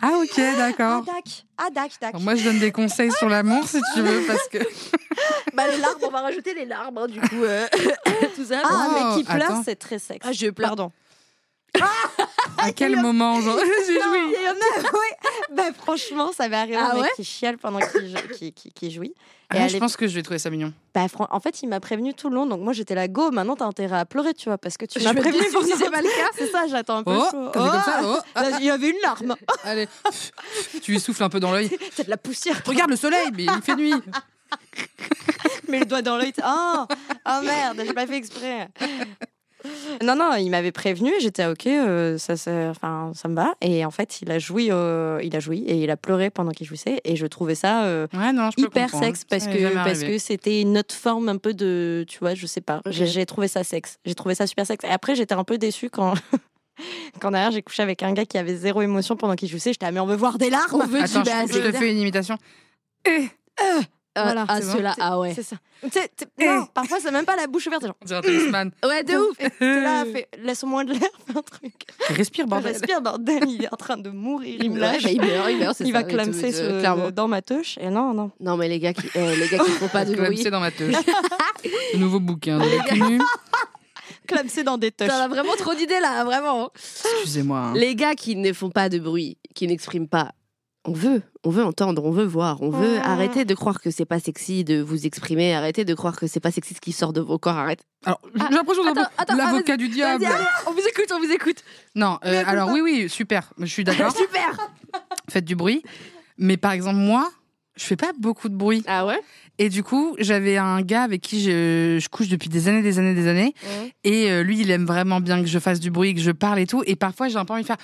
Ah ok, Ah, d'accord. dac. Ah, dac. Alors, Moi, je donne des conseils sur l'amour si tu veux, parce que (laughs) Bah, les larmes, on va rajouter les larmes, hein, du coup. euh, (coughs) tout ça. Ah, Oh, mais qui pleure, c'est très sexe. Ah, je pleure. Pardon. à quel moment genre, (laughs) Non, joui il y en a, oui. (laughs) Bah, franchement, ça va arriver Ah un mec ouais qui chiale pendant qu'il qui, qui, qui jouit. Et Ah, elle Je est- pense que je vais trouver ça mignon. Bah, fran- en fait, il m'a prévenu tout le long. Donc, moi, j'étais là, go, maintenant, t'as intérêt à pleurer, tu vois, parce que tu m'as prévenu dis, si c'est pas le (laughs) cas. C'est ça, j'attends un peu Oh, chaud. t'as comme ça oh, Là, Il y avait une larme. (laughs) Allez, tu lui souffles un peu dans l'œil. C'est de la poussière. Regarde le soleil, mais il fait nuit. Mais le doigt dans l'œil. Oh, oh merde, j'ai pas fait exprès. Non, non, il m'avait prévenu, j'étais ok, euh, ça, ça, enfin, ça me va. Et en fait, il a joui, euh, il a joui et il a pleuré pendant qu'il jouissait. Et je trouvais ça euh, Ouais, non, je peux hyper sexe parce Ça que, parce que c'était une autre forme un peu de, tu vois, je sais pas. J'ai trouvé ça sexe. J'ai trouvé ça super sexe. Et après, j'étais un peu déçue quand. (laughs) Quand derrière j'ai couché avec un gars qui avait zéro émotion pendant qu'il jouissait, j'étais ah mais on veut voir des larmes. On veut du Attends, je, je te fais une imitation. Voilà, ah, ceux-là, ah ouais. C'est ça. Non, (laughs) parfois c'est même pas la bouche ouverte, c'est genre. On dirait talisman. Ouais, de ouf. T'es là, (laughs) fais, laisse au moins de l'air, fais un truc. Respire, bordel. Respire, bordel, il est en train de mourir, il me lâche. bah, il meurt, il meurt, il ça, va tout, clamser euh, ce- clairement. dans ma touche. Et non, non. Non, mais les gars qui, les gars qui font pas de bruit. Clamsé dans ma touche. (laughs) Nouveau bouquin de. Clamser dans des touches. T'en as vraiment trop d'idées là, vraiment. Excusez-moi. hein. Les gars qui ne font pas de bruit, qui n'expriment pas, on veut, on veut entendre, on veut voir, on veut Ah. arrêter de croire que c'est pas sexy de vous exprimer, arrêtez de croire que c'est pas sexy ce qui sort de vos corps, arrête. Alors, j'ai l'impression d'être l'avocat du diable. Allez, on vous écoute, on vous écoute. Non, euh, alors oui, oui, super. Je suis d'accord. (laughs) Super. Faites du bruit. Mais par exemple, moi, je fais pas beaucoup de bruit. Ah ouais? Et du coup, j'avais un gars avec qui je, je couche depuis des années, des années, des années. Et euh, lui, il aime vraiment bien que je fasse du bruit, que je parle et tout. Et parfois, j'ai un peu envie de faire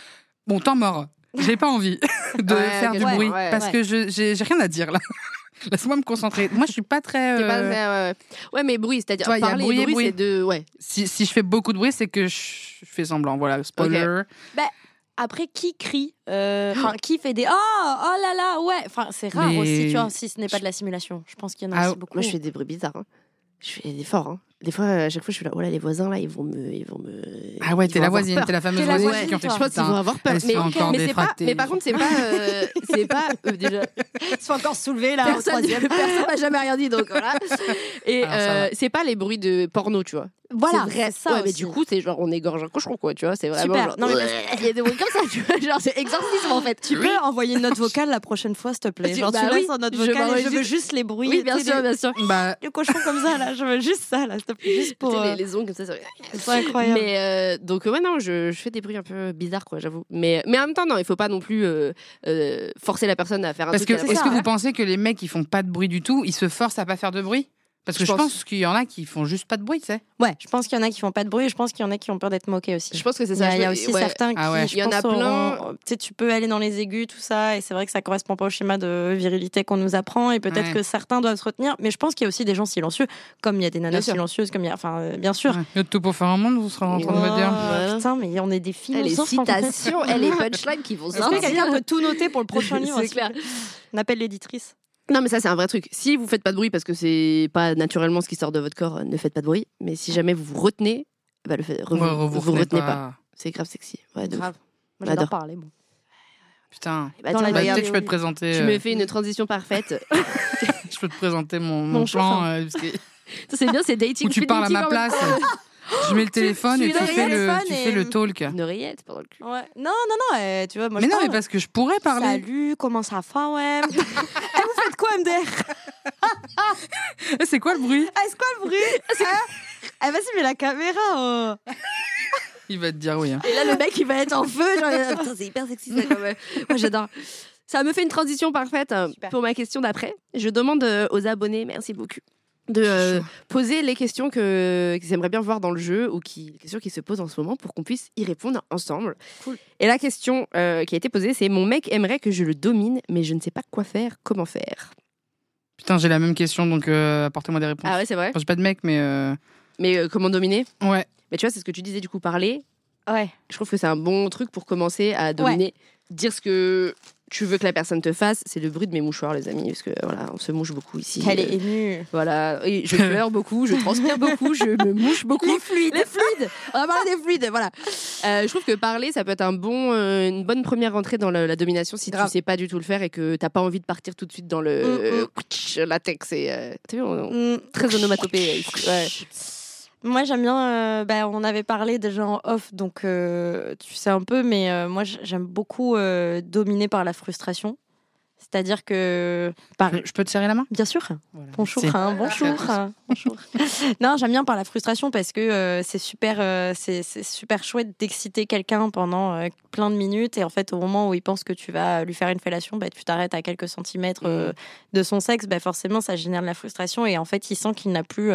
Bon, temps mort. J'ai pas envie (laughs) de Ouais, faire du ouais, bruit. ouais, parce ouais. que je- j'ai j'ai rien à dire là. (laughs) Laisse-moi me concentrer. Moi, je suis pas très. T'es pas- euh, ouais, mais bruit, c'est-à-dire parler bruit bruit, bruit. c'est de. Ouais. si, si je fais beaucoup de bruit, c'est que je, je fais semblant. Voilà, spoiler. Après, qui crie euh, (gasps) qui fait des oh, oh là là, ouais. Enfin, c'est rare Mais- aussi, tu vois, si ce n'est pas de la simulation. Je pense qu'il y en a Ah, aussi beaucoup. Moi, je fais des bruits bizarres. hein. Je fais des forts. Hein. Des fois, à chaque fois, je suis là, oh là, les voisins, là, ils vont me. Ils vont me Ah ouais, ils t'es la voisine, t'es la fameuse voisine qui en fait pense qu'ils vont putain. avoir peur. Mais, encore pas, mais par contre, c'est pas. euh, (laughs) c'est pas. euh, déjà, Ils sont encore soulevés là, au personne troisième. personne m'a jamais rien dit, donc voilà. Et euh, c'est pas les bruits de porno, tu vois. Voilà, c'est vrai. ça ouais, mais du coup, c'est genre, on égorge un cochon, quoi, tu vois. C'est vraiment. Super. genre, Non, mais il y a des bruits comme ça, tu vois. Genre, c'est exorcisme, en fait. Tu peux envoyer une note vocale la prochaine fois, s'il te plaît. Tu- Genre, bah tu oui, laisses en note je vocale je veux juste les bruits. Oui, bien sûr, les- bien sûr. Bah, Le cochon comme ça, là, je veux juste ça, là. Juste pour. Euh, les, les ongles comme ça, C'est incroyable. Mais euh, donc ouais non, je, je fais des bruits un peu bizarres quoi, j'avoue. Mais mais en même temps non, il faut pas non plus euh, euh, forcer la personne à faire un parce que truc. à la est-ce que vous pensez que les mecs qui font pas de bruit du tout, ils se forcent à pas faire de bruit? Parce que Je je, pense. pense, qu'il y en a qui font juste pas de bruit, tu sais. Ouais, je pense qu'il y en a qui font pas de bruit et je pense qu'il y en a qui ont peur d'être moqués aussi. Je pense que c'est Il y ça. a, il y a aussi ouais. certains qui, Ah ouais. je Il y en a plein. auront- Tu sais, tu peux aller dans les aigus, tout ça, et c'est vrai que ça correspond pas au schéma de virilité qu'on nous apprend, et peut-être Ouais. que certains doivent se retenir. Mais je pense qu'il y a aussi des gens silencieux, comme il y a des nanas Bien sûr. silencieuses, comme il y a, enfin, euh, bien sûr. Ouais. Il y a de tout pour faire un monde, vous serez en train de me dire. Oh, Putain, mais on est des Eh, les citations, les (laughs) punchlines qui vont Est-ce que sortir. quelqu'un peut tout noter pour le prochain (laughs) livre C'est clair. On appelle l'éditrice. Non, mais ça, c'est un vrai truc. Si vous faites pas de bruit parce que c'est pas naturellement ce qui sort de votre corps, ne faites pas de bruit. Mais si jamais vous vous retenez, bah, le fait, Ouais, vous, vous, vous retenez pas. pas. C'est grave sexy. Ouais, de. Grave. Moi, J'adore. parler. Bon. Putain. Bah, Dans la Bah, que je peux te présenter. tu euh, me fais une transition parfaite. (laughs) Je peux te présenter mon, Mon mon plan. euh, parce que- Ça, c'est bien, c'est dating. où tu parles à ma place. Je mets le téléphone tu et tu fais le, tu et- fais le talk. Une oreillette pendant le cul. Ouais. Non, non, non, euh, tu vois, moi Mais je non, mais parce que je pourrais parler. Salut, comment ça va, ouais? (laughs) Eh, Vous faites quoi, MDR Eh, C'est quoi le bruit? Ah, c'est quoi le bruit? (laughs) Hein Eh, vas-y, mets la caméra oh. Il va te dire oui. hein. Et là, le mec, il va être en feu. Genre, c'est hyper sexy, ça, quand même. Moi, j'adore. Ça me fait une transition parfaite Super. pour ma question d'après. Je demande euh, aux abonnés, merci beaucoup, de euh, poser les questions que qu'ils aimeraient bien voir dans le jeu ou qui, les questions qui se posent en ce moment pour qu'on puisse y répondre ensemble. Cool. Et la question euh, qui a été posée, c'est mon mec aimerait que je le domine, mais je ne sais pas quoi faire, comment faire? Putain, j'ai la même question, donc euh, apportez-moi des réponses. Ah ouais, c'est vrai? Enfin, j'ai pas de mec, mais euh, Mais euh, comment dominer? Ouais. Mais tu vois, c'est ce que tu disais du coup, parler. Ouais. Je trouve que c'est un bon truc pour commencer à dominer. Dire ce que tu veux que la personne te fasse. C'est le bruit de mes mouchoirs, les amis, parce que voilà, on se mouche beaucoup ici. Elle Euh, est émue. Voilà, et je (laughs) pleure beaucoup, je transpire beaucoup, je me mouche beaucoup. Les fluides. Les fluides. On va parler des fluides, voilà. Euh, je trouve que parler, ça peut être un bon, euh, une bonne première rentrée dans le- la domination si Grave. tu sais pas du tout le faire et que t'as pas envie de partir tout de suite dans le Mm, (laughs) euh, latex. Et, euh, t'as vu, on- on- Mm. très onomatopée. ici. Ouais. Moi, j'aime bien. euh, bah, on avait parlé déjà en off, donc euh, tu sais un peu, mais euh, moi, j'aime beaucoup dominer par la frustration. C'est-à-dire que. Par... Je peux te serrer la main? Bien sûr. Voilà. Bonjour, hein, bonjour, bonjour. (laughs) non, j'aime bien par la frustration parce que c'est super, c'est super chouette d'exciter quelqu'un pendant plein de minutes et en fait au moment où il pense que tu vas lui faire une fellation, bah, tu t'arrêtes à quelques centimètres euh, de son sexe, bah, forcément ça génère de la frustration et en fait il sent qu'il n'a plus,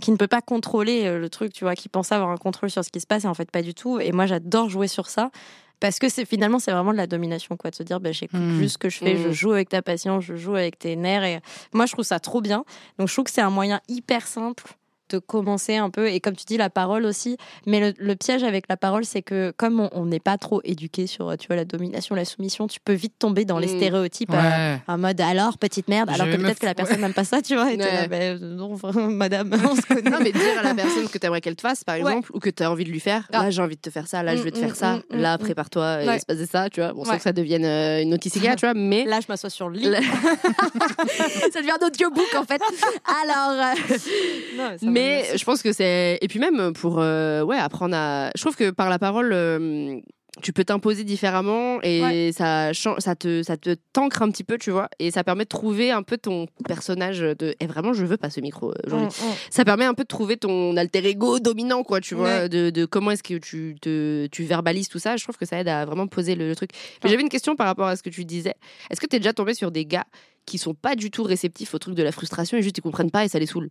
qu'il ne peut pas contrôler euh, le truc, tu vois, qu'il pense avoir un contrôle sur ce qui se passe et en fait pas du tout. Et moi j'adore jouer sur ça. Parce que c'est finalement c'est vraiment de la domination quoi de se dire bah, j'écoute Mm. juste ce que je fais, je Mm. joue avec ta patience, je joue avec tes nerfs et moi je trouve ça trop bien. Donc je trouve que c'est un moyen hyper simple de commencer un peu et comme tu dis la parole aussi mais le, le piège avec la parole c'est que comme on- n'est pas trop éduqué sur tu vois la domination la soumission tu peux vite tomber dans les Mm. stéréotypes euh, Ouais. en mode alors petite merde alors que peut-être que la personne n'aime pas ça tu vois et Ouais. là, bah, euh, non madame on se connaît Non, mais dire à la personne que tu aimerais qu'elle te fasse, par exemple, ou que tu as envie de lui faire. Ah. Là, j'ai envie de te faire ça, là, je vais te Mm, faire ça. mm, mm, là, prépare-toi, il se passer ça, tu vois. Bon, sans que ça devienne euh, une noticia, tu vois, mais. là je m'assois sur le lit (laughs) ça devient un audiobook, en fait. (laughs) Alors. euh, (laughs) Non, ça mais je pense que c'est. Et puis même pour euh, ouais, apprendre à. Je trouve que par la parole. euh, tu peux t'imposer différemment et ça, chan- ça te ça te t'ancre un petit peu tu vois et ça permet de trouver un peu ton personnage de et vraiment je veux pas ce micro aujourd'hui Mm, mm. ça permet un peu de trouver ton alter ego dominant, quoi, tu vois, Ouais. de, de comment est-ce que tu, te, tu verbalises tout ça. Je trouve que ça aide à vraiment poser le, le truc. Mais j'avais une question par rapport à ce que tu disais. Est-ce que tu es déjà tombé sur des gars qui sont pas du tout réceptifs au truc de la frustration et juste ils comprennent pas et ça les saoule?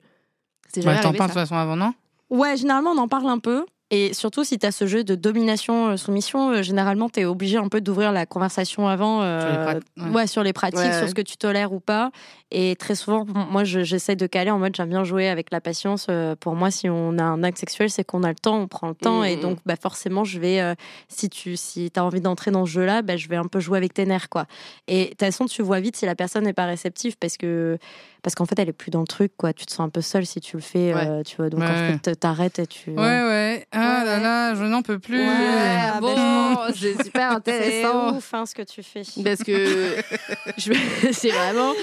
C'est jamais Ouais, T'en arrivé, parles de toute façon avant, non? Ouais, généralement, on en parle un peu. Et surtout, si tu as ce jeu de domination-soumission, euh, généralement, tu es obligé un peu d'ouvrir la conversation avant. euh, Sur les ouais. ouais, sur les pratiques, Ouais, sur ce que tu tolères ou pas. Et très souvent, moi, je- j'essaie de caler en mode j'aime bien jouer avec la patience. Euh, Pour moi, si on a un acte sexuel, c'est qu'on a le temps, on prend le temps. Mhm. Et donc, bah, forcément, je vais, euh, si tu si as envie d'entrer dans ce jeu-là, bah, je vais un peu jouer avec tes nerfs. Quoi. Et de toute façon, tu vois vite si la personne n'est pas réceptive parce que parce qu'en fait, elle est plus dans le truc. Quoi. Tu te sens un peu seul si tu le fais. Ouais. euh, tu vois, donc, Ouais, en fait, t'arrêtes et tu. Ouais, ouais. Ah Ouais, là là, je n'en peux plus. Ouais, ah, bon, ben, c'est super (laughs) C'est intéressant. ouf hein, ce que tu fais. Parce que (laughs) je (laughs) c'est vraiment non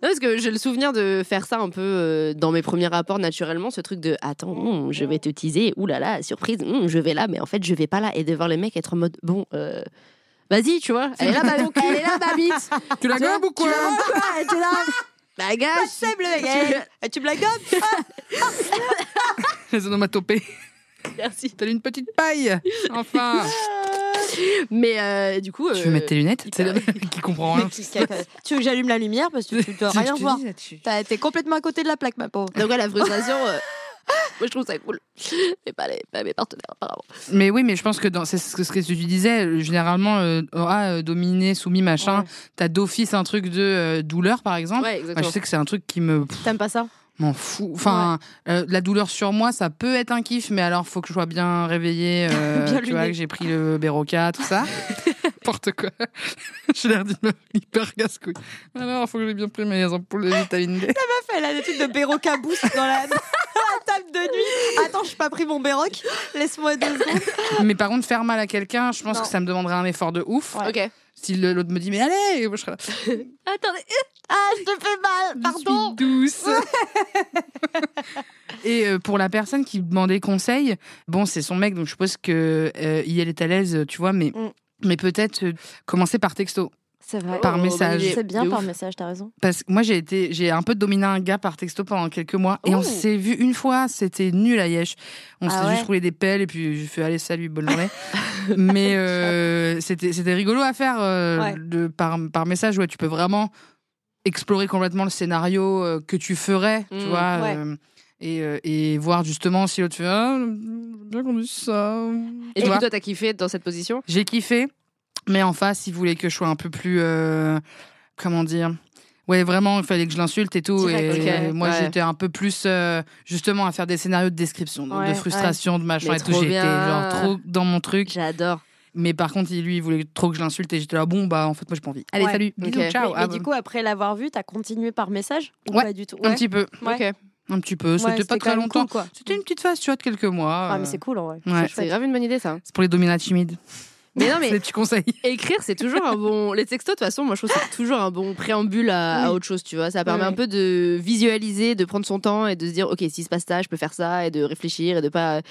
parce que j'ai le souvenir de faire ça un peu euh, dans mes premiers rapports naturellement ce truc de attends hum, je vais te teaser ouh là là surprise hum, je vais là mais en fait je vais pas là et de voir les mecs être en mode bon euh, vas-y tu vois elle est là ma elle est là ma bite Tu la gobes ou quoi tu es bah le tu- Tu me la gobes Les onomatopées. merci T'as une petite paille Enfin Mais euh, du coup. Tu veux euh, mettre tes lunettes? hyper- C'est (laughs) qui comprend rien. Tu veux que j'allume la lumière? Parce que tu ce que (laughs) rien voir. T'es complètement à côté de la plaque, ma pauvre. Donc, ouais, la frustration. Moi, je trouve ça cool. Mais pas, les, pas mes partenaires, apparemment. Mais oui, mais je pense que dans, c'est ce que, ce que tu disais, généralement, euh, ah, euh, dominé, soumis, machin, Ouais. t'as d'office un truc de euh, douleur, par exemple. Ouais, Bah, exactement. je sais que c'est un truc qui me pff, T'aimes pas ça? m'en fout. Enfin, euh, la douleur sur moi, ça peut être un kiff, mais alors faut que je sois bien réveillée, (laughs) euh, Bien tu vois, que j'ai pris le Béroca, tout ça. (laughs) N'importe quoi. (laughs) J'ai l'air d'une meuf hyper casse-couille. Alors, faut que j'ai bien pris mes ampoules de vitamine D. Elle a des trucs de Béroca Boost dans la, dans (laughs) la table de nuit. Attends, je pas pris mon Béroc. Laisse-moi deux secondes. mais par contre, faire mal à quelqu'un, je pense Non. que ça me demanderait un effort de ouf. Ouais. Ok. Si le- l'autre me dit, mais allez, moi je serais là. (laughs) Attendez. Ah, je te fais mal. Je Pardon. suis douce. Et euh, pour la personne qui demandait conseil, bon, c'est son mec, donc je suppose que euh, est à l'aise, tu vois, mais, Mm. Mais peut-être euh, commencer par texto. C'est vrai. Par Oh, message. C'est bien par message, t'as raison. Parce que moi, j'ai été, j'ai un peu dominé un gars par texto pendant quelques mois, et on Ouh. s'est vu une fois, c'était nul à Yesh. On Ah s'est ouais juste roulé des pelles, et puis j'ai fait allez, salut, bonne journée. mais (laughs) euh, c'était, c'était rigolo à faire euh, Ouais. de, par, par message, ouais, tu peux vraiment explorer complètement le scénario euh, que tu ferais, tu Mm, vois. ouais. euh, et, euh, et voir justement si l'autre fait ah, bien qu'on dise ça. Et Tu du vois coup, toi, t'as kiffé dans cette position J'ai kiffé, mais en face, il voulait que je sois un peu plus. euh, comment dire Ouais, vraiment, il fallait que je l'insulte et tout. Direct, et moi, Ouais. j'étais un peu plus, euh, justement, à faire des scénarios de description, donc Ouais, de frustration, de machin Mais et tout. J'étais genre trop dans mon truc. J'adore. Mais par contre, lui, il voulait trop que je l'insulte et j'étais là, bon, bah, en fait, moi, j'ai pas envie. Allez, Ouais. salut, bisous, ciao. mais mais Ah, du bon. coup, après l'avoir vu, t'as continué par message ou Ouais, pas du tout? Un petit peu, Ouais. Ok. Un petit peu. Ouais, C'était pas quand très longtemps. cool. C'était une petite phase, tu vois, de quelques mois. Ah, mais euh, c'est cool en vrai. Ouais. C'est C'est grave une bonne idée, ça. C'est pour les dominats timides. (laughs) Mais non, (laughs) C'est mais des petits conseils. (laughs) écrire, c'est toujours un bon. Les textos, de toute façon, moi, je trouve que c'est toujours un bon préambule à, autre chose, tu vois. Ça permet Oui, un peu de visualiser, de prendre son temps et de se dire, OK, s'il se passe ça, je peux faire ça et de réfléchir et de pas.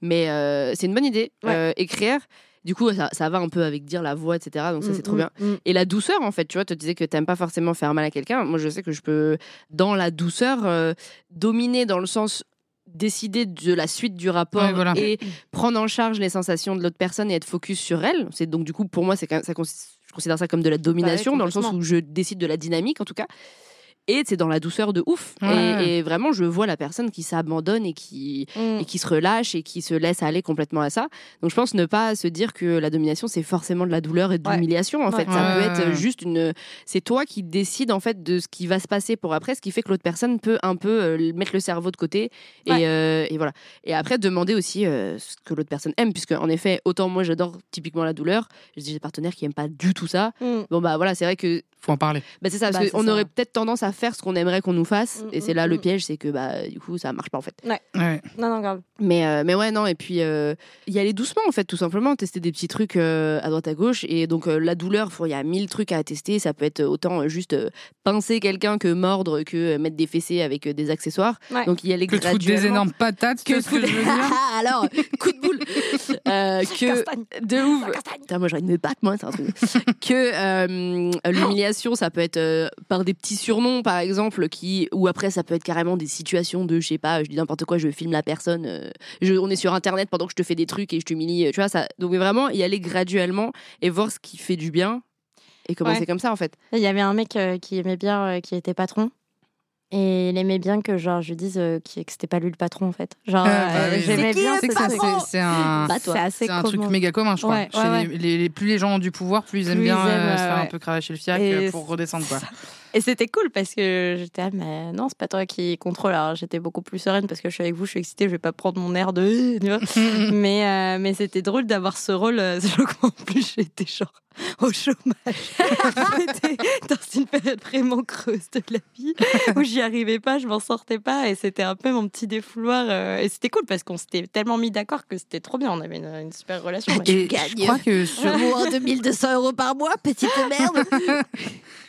Mais euh, c'est une bonne idée. Ouais. Euh, écrire, du coup, ça, ça va un peu avec dire la voix, etc. Donc, ça, c'est trop Mm, bien. mm, mm. Et la douceur, en fait, tu vois, tu disais que t'aimes pas forcément faire mal à quelqu'un. Moi, je sais que je peux, dans la douceur, euh, dominer dans le sens décider de la suite du rapport Ouais, voilà. et prendre en charge les sensations de l'autre personne et être focus sur elle. C'est donc du coup pour moi c'est ça je considère ça comme de la domination dans le sens où je décide de la dynamique en tout cas. Et c'est dans la douceur de ouf. Et, et vraiment, je vois la personne qui s'abandonne et qui, Mm. et qui se relâche et qui se laisse aller complètement à ça. Donc je pense ne pas se dire que la domination c'est forcément de la douleur et de Ouais. l'humiliation en Ouais. fait. Ça peut être juste une c'est toi qui décides en fait de ce qui va se passer pour après, ce qui fait que l'autre personne peut un peu euh, mettre le cerveau de côté et, Ouais. euh, et voilà. Et après demander aussi euh, ce que l'autre personne aime puisque en effet, autant moi j'adore typiquement la douleur, j'ai des partenaires qui aiment pas du tout ça. Mm. Bon bah voilà, c'est vrai que Faut en parler. bah, c'est ça, Bah, parce qu'on aurait peut-être tendance à faire ce qu'on aimerait qu'on nous fasse, Mm, et c'est mm, là le mm. piège, c'est que bah du coup ça marche pas en fait. Ouais. Non, non, grave. Mais euh, mais ouais non, et puis euh, y aller doucement en fait, tout simplement, tester des petits trucs euh, à droite à gauche, et donc euh, la douleur, il y a mille trucs à tester, ça peut être autant euh, juste euh, pincer quelqu'un que mordre, que euh, mettre des fessées avec euh, des accessoires. Ouais. Donc y aller Que de foutre des graduellement. énormes patates, que ce que je veux dire. (laughs) alors coup de boule (laughs) Euh, que Castagne. de ouf. Putain, moi, j'ai envie de me battre, moi, c'est un truc. (laughs) que euh, l'humiliation, ça peut être euh, par des petits surnoms, par exemple, qui, ou après, ça peut être carrément des situations de, je sais pas, je dis n'importe quoi, je filme la personne, euh, je, on est sur Internet pendant que je te fais des trucs et je t'humilie, euh, tu vois, ça. Donc, vraiment, y aller graduellement et voir ce qui fait du bien et commencer Ouais. comme ça, en fait. Il y avait un mec euh, qui aimait bien, euh, qui était patron. Et il aimait bien que genre je dise euh, qui- que c'était pas lui le patron en fait. Genre bah oui. j'aimais bien C'est que ça, truc. c'est- c'est un. (laughs) Bah, un truc méga commun, je crois. Ouais, Chez ouais, les- les- les- plus les gens ont du pouvoir, plus ils aiment Plus bien ils aiment, euh, se faire un peu cravacher le fiac Et pour redescendre. Quoi. Et c'était cool parce que j'étais ah mais non c'est pas toi qui contrôle. Alors j'étais beaucoup plus sereine parce que je suis avec vous, je suis excitée, je vais pas prendre mon air de (laughs) tu vois. (laughs) mais euh, mais c'était drôle d'avoir ce rôle. euh, (laughs) sachant qu'en plus j'étais genre au chômage. j'étais dans une période vraiment creuse de la vie où j'y arrivais pas, je m'en sortais pas et c'était un peu mon petit défouloir. euh, et c'était cool parce qu'on s'était tellement mis d'accord que c'était trop bien. On avait une, une super relation. ouais. Et gagnes. je crois que sur, Moins 2200 euros par mois, petite merde.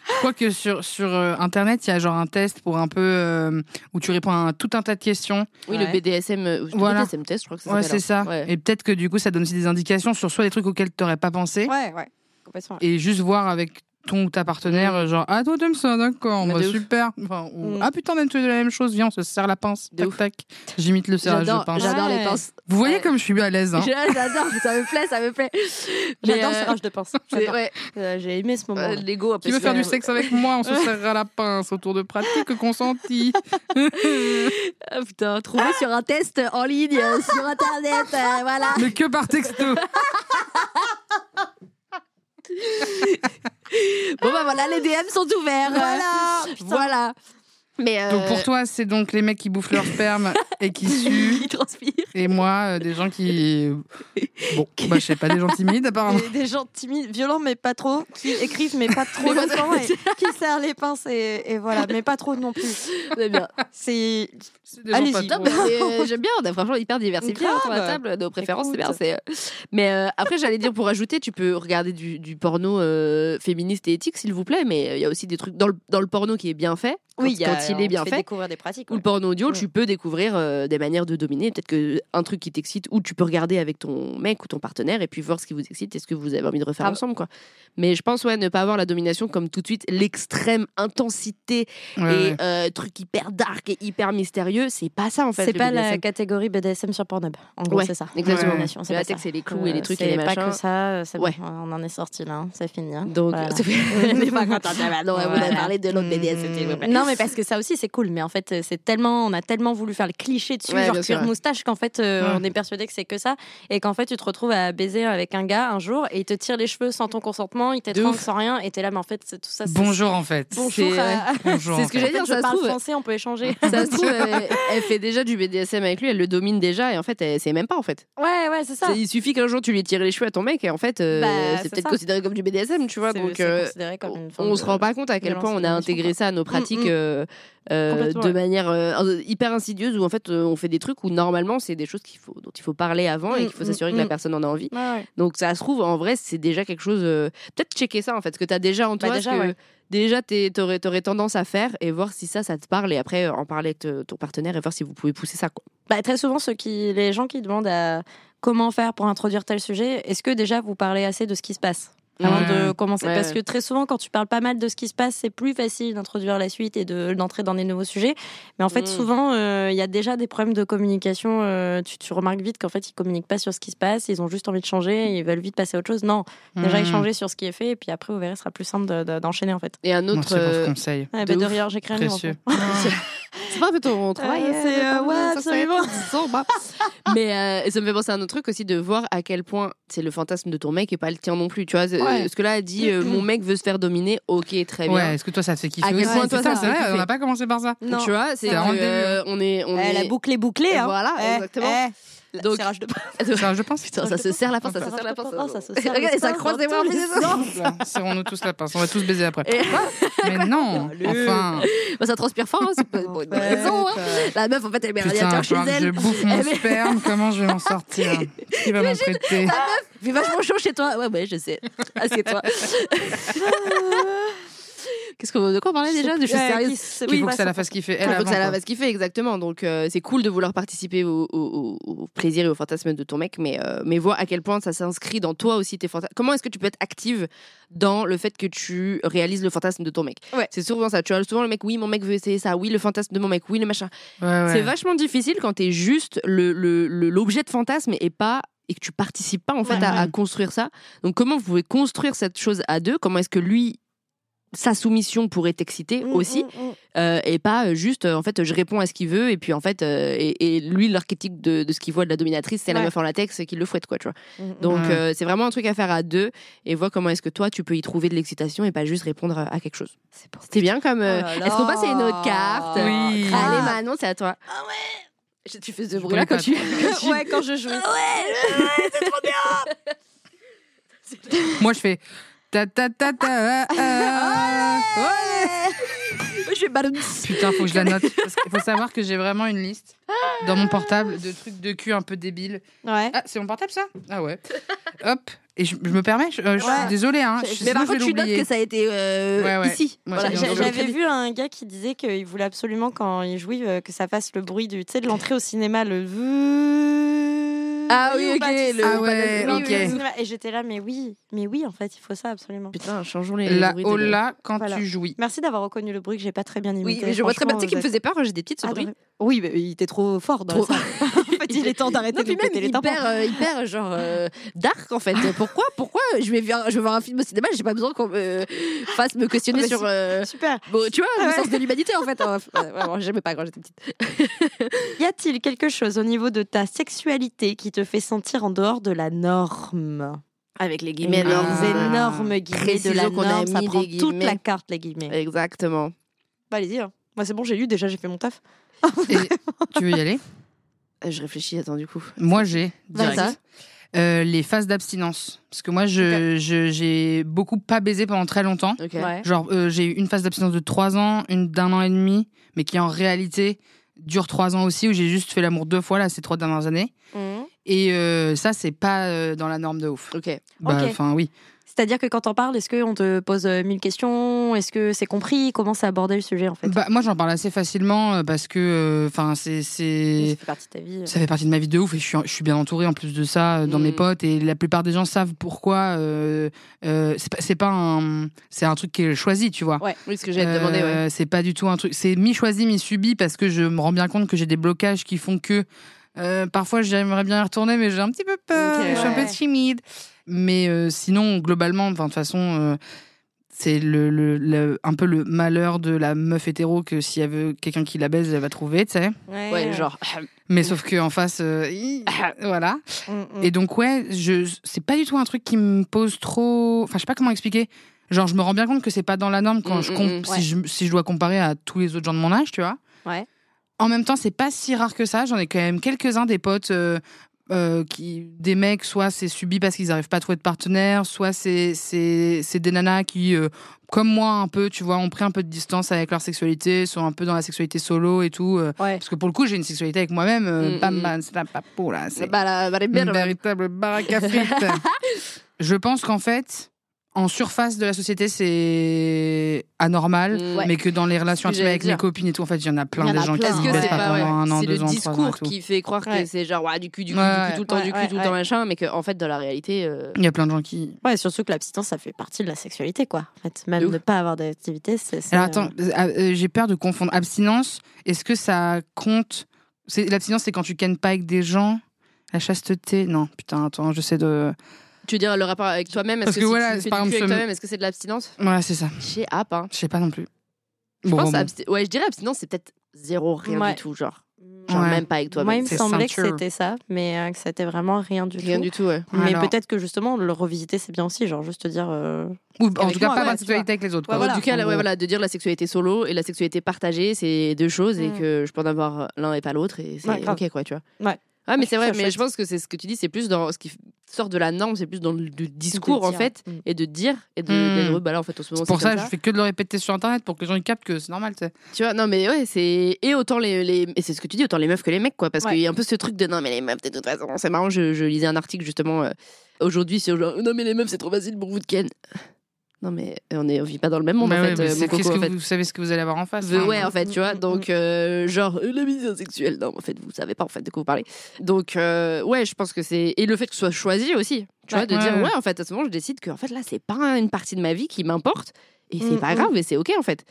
Je crois que sur, sur euh, Internet, il y a genre un test pour un peu euh, où tu réponds à tout un tas de questions. Oui, Ouais. le BDSM, euh, le Voilà. BDSM test, je crois que ça Ouais, s'appelle, c'est ça. hein. Ouais. Et peut-être que du coup, ça donne aussi des indications sur soit des trucs auxquels tu n'aurais pas pensé Ouais, ouais, complètement. et juste voir avec ton ou ta partenaire, genre ah toi t'aimes ça, d'accord, Bah, de super. Enfin, ou, Mm. ah putain, on aime tous les deux la même chose, viens, on se serre la pince. De Tac ouf. tac. J'imite le serrage de pince. j'adore les pinces. Vous voyez Ouais. comme je suis à l'aise. Hein. (laughs) J'adore, ça me plaît, ça me plaît. (laughs) J'adore euh, ce rage de pince. ouais, Euh, J'ai aimé ce moment. euh, Lego. Qui veut faire du sexe avec moi On se (laughs) serrera la pince autour de pratiques consenties. Ah, putain, trouvé sur un test en ligne euh, sur internet, euh, voilà. Mais que par texto. Bon bah voilà, les DM sont ouverts. Voilà. Voilà. Mais euh, Donc pour toi, c'est donc les mecs qui bouffent leur sperme et qui (laughs) suent. il transpire. Et moi, euh, des gens qui. Bon, (laughs) bah, je sais pas, des gens timides apparemment. Des, des gens timides, violents mais pas trop, qui écrivent mais pas trop (laughs) Mais pas longtemps, et qui serrent les pinces et, et voilà, mais pas trop non plus. C'est bien. C'est mais, (laughs) euh, j'aime bien, on a franchement hyper diversifié autour de la table, nos préférences, c'est bien. C'est, euh, Mais euh, après, j'allais dire, pour ajouter, tu peux regarder du, du porno euh, féministe et éthique, s'il vous plaît, mais euh, il y a aussi des trucs dans le, dans le porno qui est bien fait, quand, oui, il y a- quand il est bien fait découvrir des pratiques. Ou le porno audio, Ouais. tu peux découvrir euh, des manières de dominer. Peut-être que un truc qui t'excite, ou tu peux regarder avec ton mec ou ton partenaire et puis voir ce qui vous excite et ce que vous avez envie de refaire Ah. ensemble. Quoi. Mais je pense, ouais, ne pas avoir la domination comme tout de suite l'extrême intensité Ouais, et euh, truc hyper dark et hyper mystérieux. C'est pas ça en fait. C'est pas la catégorie BDSM sur Pornhub. En gros, Ouais, c'est ça. exactement. La c'est et les clous et les trucs et les c'est pas machins. que ça. euh, c'est bon, Ouais. on en est sorti là. hein, C'est fini. hein. Donc, Voilà. n'est (laughs) pas content. Non, on a Voilà. parlé de l'autre BDSM. plaît. Non, mais parce que ça aussi, c'est cool. Mais en fait, c'est tellement, on a tellement voulu faire le cliché dessus, genre cuir moustache, qu'en fait, euh, Ouais. on est persuadé que c'est que ça. Et qu'en fait, tu te retrouves à baiser avec un gars un jour et il te tire les cheveux sans ton consentement, il t'étrangle sans rien. Et t'es là, mais en fait, c'est tout ça. c'est- Bonjour en fait. Bonjour. C'est- en ce que j'allais dire, En fait, ça je se parle trouve. français, on peut échanger. Ça se trouve, elle, elle fait déjà du BDSM avec lui, elle le domine déjà et en fait, elle sait même pas en fait. Ouais, ouais, c'est ça. C'est- Il suffit qu'un jour tu lui tires les cheveux à ton mec et en fait, euh, Bah, c'est c'est peut-être ça. considéré comme du BDSM, tu vois. C'est- Donc, euh, comme une on de- se rend pas compte à quel point on a intégré ça à nos pratiques Mm, mm. euh, euh, de ouais. manière euh, hyper insidieuse où en fait euh, on fait des trucs où normalement c'est des choses qu'il faut, dont il faut parler avant et Mm, qu'il faut mm, s'assurer que la mm. personne en a envie. Ouais, ouais. Donc ça se trouve, en vrai, c'est déjà quelque chose. euh, Peut-être checker ça en fait, ce que tu as déjà en Bah, toi, déjà, que ouais. déjà t'aurais aurais tendance à faire et voir si ça, ça te parle et après en parler avec ton partenaire et voir si vous pouvez pousser ça. Quoi. Bah, très souvent, ceux qui, les gens qui demandent à comment faire pour introduire tel sujet, est-ce que déjà vous parlez assez de ce qui se passe? Avant Ouais. de commencer Ouais, Parce que très souvent, quand tu parles pas mal de ce qui se passe, c'est plus facile d'introduire la suite et de- d'entrer dans des nouveaux sujets. Mais en fait, Mm. souvent, euh, il y a déjà des problèmes de communication. euh, tu, tu remarques vite qu'en fait, ils communiquent pas sur ce qui se passe, ils ont juste envie de changer, ils veulent vite passer à autre chose. Non, déjà Mmh. échanger sur ce qui est fait, et puis après, vous verrez, ce sera plus simple de- de- d'enchaîner en fait. Et un Merci autre. pour ce euh, conseil. Ouais, De bah, de j'écris un livre. (laughs) C'est pas un peu ton travail Euh, euh, c'est, euh, ouais, ça, ça absolument. bah. (laughs) Mais euh, ça me fait penser à un autre truc aussi de voir à quel point c'est le fantasme de ton mec et pas le tien non plus. Tu vois, Ouais. ce que là a dit, euh, mon mec veut se faire dominer, ok, très bien. Ouais, est-ce que toi ça te fait kiffer À quel point toi, ça te c'est vrai, on n'a pas commencé par ça. Non. Tu vois, c'est euh, on est, on Eh, est. la boucle est bouclée. Hein. Voilà, Eh, exactement. eh, Donc- serrage de Ça, je pense. Putain, ça se serre la pince, ça se serre la pince. ça se serre Regarde, les ça croise les sens. Serrons-nous tous la pince. On va tous baiser après. (laughs) Mais non, enfin. Bah, ça transpire fort, hein, c'est pas pour une raison. hein. La meuf, en fait, elle met un radiateur chez que je elle. bouffe mon sperme. Comment je vais m'en sortir (laughs) Qui va m'en prêter Il fait vachement chaud chez toi. Ouais, ouais, je sais. Assieds-toi. (laughs) Qu'est-ce qu'on de quoi on parlait déjà De choses sérieuses Il oui, faut que bah, ça la fasse kiffer. Elle Il faut que ça la fasse kiffer, exactement. Donc, euh, c'est cool de vouloir participer au, au- au- au plaisir et au fantasme de ton mec, mais, euh, mais vois à quel point ça s'inscrit dans toi aussi, tes fantasmes. Comment est-ce que tu peux être active dans le fait que tu réalises le fantasme de ton mec? Ouais. C'est souvent ça. Tu as souvent le mec, oui, mon mec veut essayer ça, oui, le fantasme de mon mec, oui, le machin. Ouais, ouais. C'est vachement difficile quand t'es juste le- le- le- l'objet de fantasme et pas et que tu participes pas en fait Ouais. à, à construire ça. Donc comment vous pouvez construire cette chose à deux? Comment est-ce que lui sa soumission pourrait t'exciter Mm, aussi mm, mm. euh, et pas euh, juste euh, en fait je réponds à ce qu'il veut et puis en fait euh, et, et lui l'archétype de, de ce qu'il voit de la dominatrice c'est la Ouais. meuf en latex qui le fouette quoi tu vois donc Ouais. euh, c'est vraiment un truc à faire à deux et vois comment est-ce que toi tu peux y trouver de l'excitation et pas juste répondre à quelque chose C'est c'était bien comme euh, Oh est-ce qu'on passe à une autre carte? Oui. allez. Manon c'est à toi ah ouais tu fais ce bruit là quand tu, quand tu- (laughs) Ouais, quand je joue. Moi, je fais. Ta ta ta ta. ah, ouais. je fais ballon Putain, faut que je la note. Parce qu'il faut savoir que j'ai vraiment une liste dans mon portable de trucs de cul un peu débiles. Ouais. Ah, c'est mon portable ça? Ah ouais. Hop. Et je, je me permets, je, euh, je Ouais. suis désolée, hein. Je- mais par vais contre tu notes que ça a été euh, Ouais, ouais. ici voilà J'avais vu un gars qui disait qu'il voulait absolument, quand il jouit, euh, que ça fasse le bruit du, de l'entrée au cinéma, le. Ah oui, ok, le- Ah ouais, Oui, ok. le cinéma. Et j'étais là, mais oui, mais oui, en fait, il faut ça absolument. Putain, changeons les La hola quand Voilà. tu jouis. Merci d'avoir reconnu le bruit que j'ai pas très bien imité. Oui, mais je vois très bien. Tu sais Franchement, qui me faisait peur quand j'étais petite, ce bruit. Oui, mais il était trop fort dans Trop- fait, (laughs) il est temps d'arrêter Non, de puis nous même péter les hyper, euh, hyper genre euh, dark en fait. Pourquoi Pourquoi je vais, voir, je vais voir un film au cinéma J'ai pas besoin qu'on me fasse me questionner Ah, mais sur. euh, Super. Bon, tu vois, le Ouais. sens de l'humanité en fait. hein. Ouais, Vraiment, j'aimais pas quand j'étais petite. Y a-t-il quelque chose au niveau de ta sexualité qui te fait sentir en dehors de la norme? Avec les Les guillemets. Ah. énormes guillemets de la Précisons qu'on a norme, ça mis prend des toute la guillemets. carte, les guillemets. Exactement. Bah, allez-y. hein. Moi, c'est bon, j'ai lu, déjà, j'ai fait mon taf. Tu veux y aller? Je réfléchis, attends, du coup. Moi, j'ai. Direct. Euh, les phases d'abstinence. Parce que moi, je je- j'ai beaucoup pas baisé pendant très longtemps. Ok. Ouais. Genre, euh, j'ai eu une phase d'abstinence de 3 ans, une d'un an et demi, mais qui en réalité dure 3 ans aussi, où j'ai juste fait l'amour deux fois, là, ces trois dernières années. Mhm. Et euh, ça, c'est pas euh, dans la norme de ouf. Ok. Bah. Enfin, oui. C'est-à-dire que quand on parle, est-ce qu'on te pose euh, mille questions? Est-ce que c'est compris? Comment c'est abordé le sujet, en fait? Bah, moi, j'en parle assez facilement euh, parce que, euh, c'est. Ça fait partie de ta vie. Ça fait partie de ma vie de ouf et je suis, je suis bien entourée en plus de ça dans Mm. mes potes et la plupart des gens savent pourquoi. euh, euh, c'est pas, un, c'est un truc qui est choisi, tu vois. Ouais. Oui, ce que j'allais te demander, ouais. C'est pas du tout un truc. C'est mi choisi, mi subi parce que je me rends bien compte que j'ai des blocages qui font que euh, parfois j'aimerais bien y retourner, mais j'ai un petit peu peur. Je suis un peu timide. Mais euh, sinon, globalement, enfin de toute façon. euh, c'est le, le- le- un peu le malheur de la meuf hétéro que s'il y avait quelqu'un qui la baise, elle va trouver, tu sais. Ouais, genre. (laughs) Mais sauf que en face, euh, (laughs) voilà. Mm, mm. Et donc ouais, je c'est pas du tout un truc qui me pose trop. Enfin, je sais pas comment expliquer. Genre, je me rends bien compte que c'est pas dans la norme quand Mm, je comp- si je si je dois comparer à tous les autres gens de mon âge, tu vois. Ouais. En même temps, c'est pas si rare que ça. J'en ai quand même quelques-uns des potes. euh, euh, qui des mecs soit c'est subi parce qu'ils arrivent pas à trouver de partenaire soit c'est c'est c'est des nanas qui euh, comme moi un peu tu vois ont pris un peu de distance avec leur sexualité sont un peu dans la sexualité solo et tout euh, Ouais. parce que pour le coup j'ai une sexualité avec moi-même euh, Mm, bam mm. bam c'est un papo là c'est Bah, la, bah, les une véritable baraque à frites. (laughs) je pense qu'en fait, en surface de la société, c'est anormal. Ouais. mais que dans les relations intimes avec j'allais mes dire. copines et tout, en fait, il y en a plein en a gens plein. qui que baissent c'est pas pas pendant un an, c'est le deux ans, ans et discours qui fait croire Ouais. que c'est genre ouais, du cul, du cul, Ouais, du cul, tout le temps, ouais, du cul, ouais, tout le temps, ouais. machin, mais qu'en fait, dans la réalité. euh, Il y a plein de gens qui. Ouais, surtout que l'abstinence, ça fait partie de la sexualité, quoi. En fait, même De ne pas avoir d'activité, c'est. c'est, Alors attends, euh, euh, j'ai peur de confondre abstinence. Est-ce que ça compte? C'est l'abstinence, c'est quand tu kennes pas avec des gens? La chasteté, non, putain, attends, je sais de. Tu veux dire le rapport avec toi-même Est-ce Parce que, que si voilà, tu fais par du cul exemple, avec ce- toi-même, est-ce que c'est de l'abstinence Ouais, c'est ça. Je sais pas. Hein. Je sais pas non plus. Je Bon, pense bon, absti- ouais, je dirais abstinence, c'est peut-être zéro, rien Ouais. du tout, genre. Genre Ouais. même pas avec Moi, il toi-même. me c'est semblait que ceinture. c'était ça, mais euh, que c'était vraiment rien du Rien tout. du tout, ouais. Mais Alors- peut-être que justement, le revisiter, c'est bien aussi. Genre, juste te dire. euh, Ou en Avec tout cas, moi, pas ouais, sexualité avec les autres. Ouais, quoi. voilà. en tout cas, là, ouais, voilà, de dire la sexualité solo et la sexualité partagée, c'est deux choses et Mm. que je peux en avoir l'un et pas l'autre et c'est Ouais, grave. ok, quoi, tu vois. Ouais. Ouais, mais je c'est trouve vrai, ça mais chouette. je pense que c'est ce que tu dis, c'est plus dans ce qui sort de la norme, c'est plus dans le, discours, en fait, Mm. et de dire, et de, Mm. d'être, bah là, en fait, en ce moment, C'est pour ça, je fais que de le répéter sur internet pour que les gens ils captent que c'est normal, tu sais. Tu vois, non, mais ouais, c'est. Et autant les, les. Et c'est ce que tu dis, autant les meufs que les mecs, quoi. Parce Ouais. qu'il y a un peu ce truc de non, mais les meufs, de toute façon, c'est marrant. Je, je lisais un article justement euh, aujourd'hui sur genre, non, mais les meufs, c'est trop facile pour vous de Ken. Non, mais on est on vit pas dans le même monde, Bah en ouais, fait. euh, que en vous savez ce que vous allez avoir en face Euh, hein. ouais, en fait, tu vois. Donc, (laughs) euh, genre, euh, la vision sexuelle. Non, en fait, vous savez pas, en fait, de quoi vous parlez. Donc, euh, ouais, je pense que c'est. Et le fait que ce soit choisi aussi. Tu vois, Ouais. de Ouais, dire, ouais. ouais, en fait, à ce moment, je décide que, en fait, là, c'est pas une partie de ma vie qui m'importe. Et c'est Mm, pas mm. grave, et c'est OK, en fait.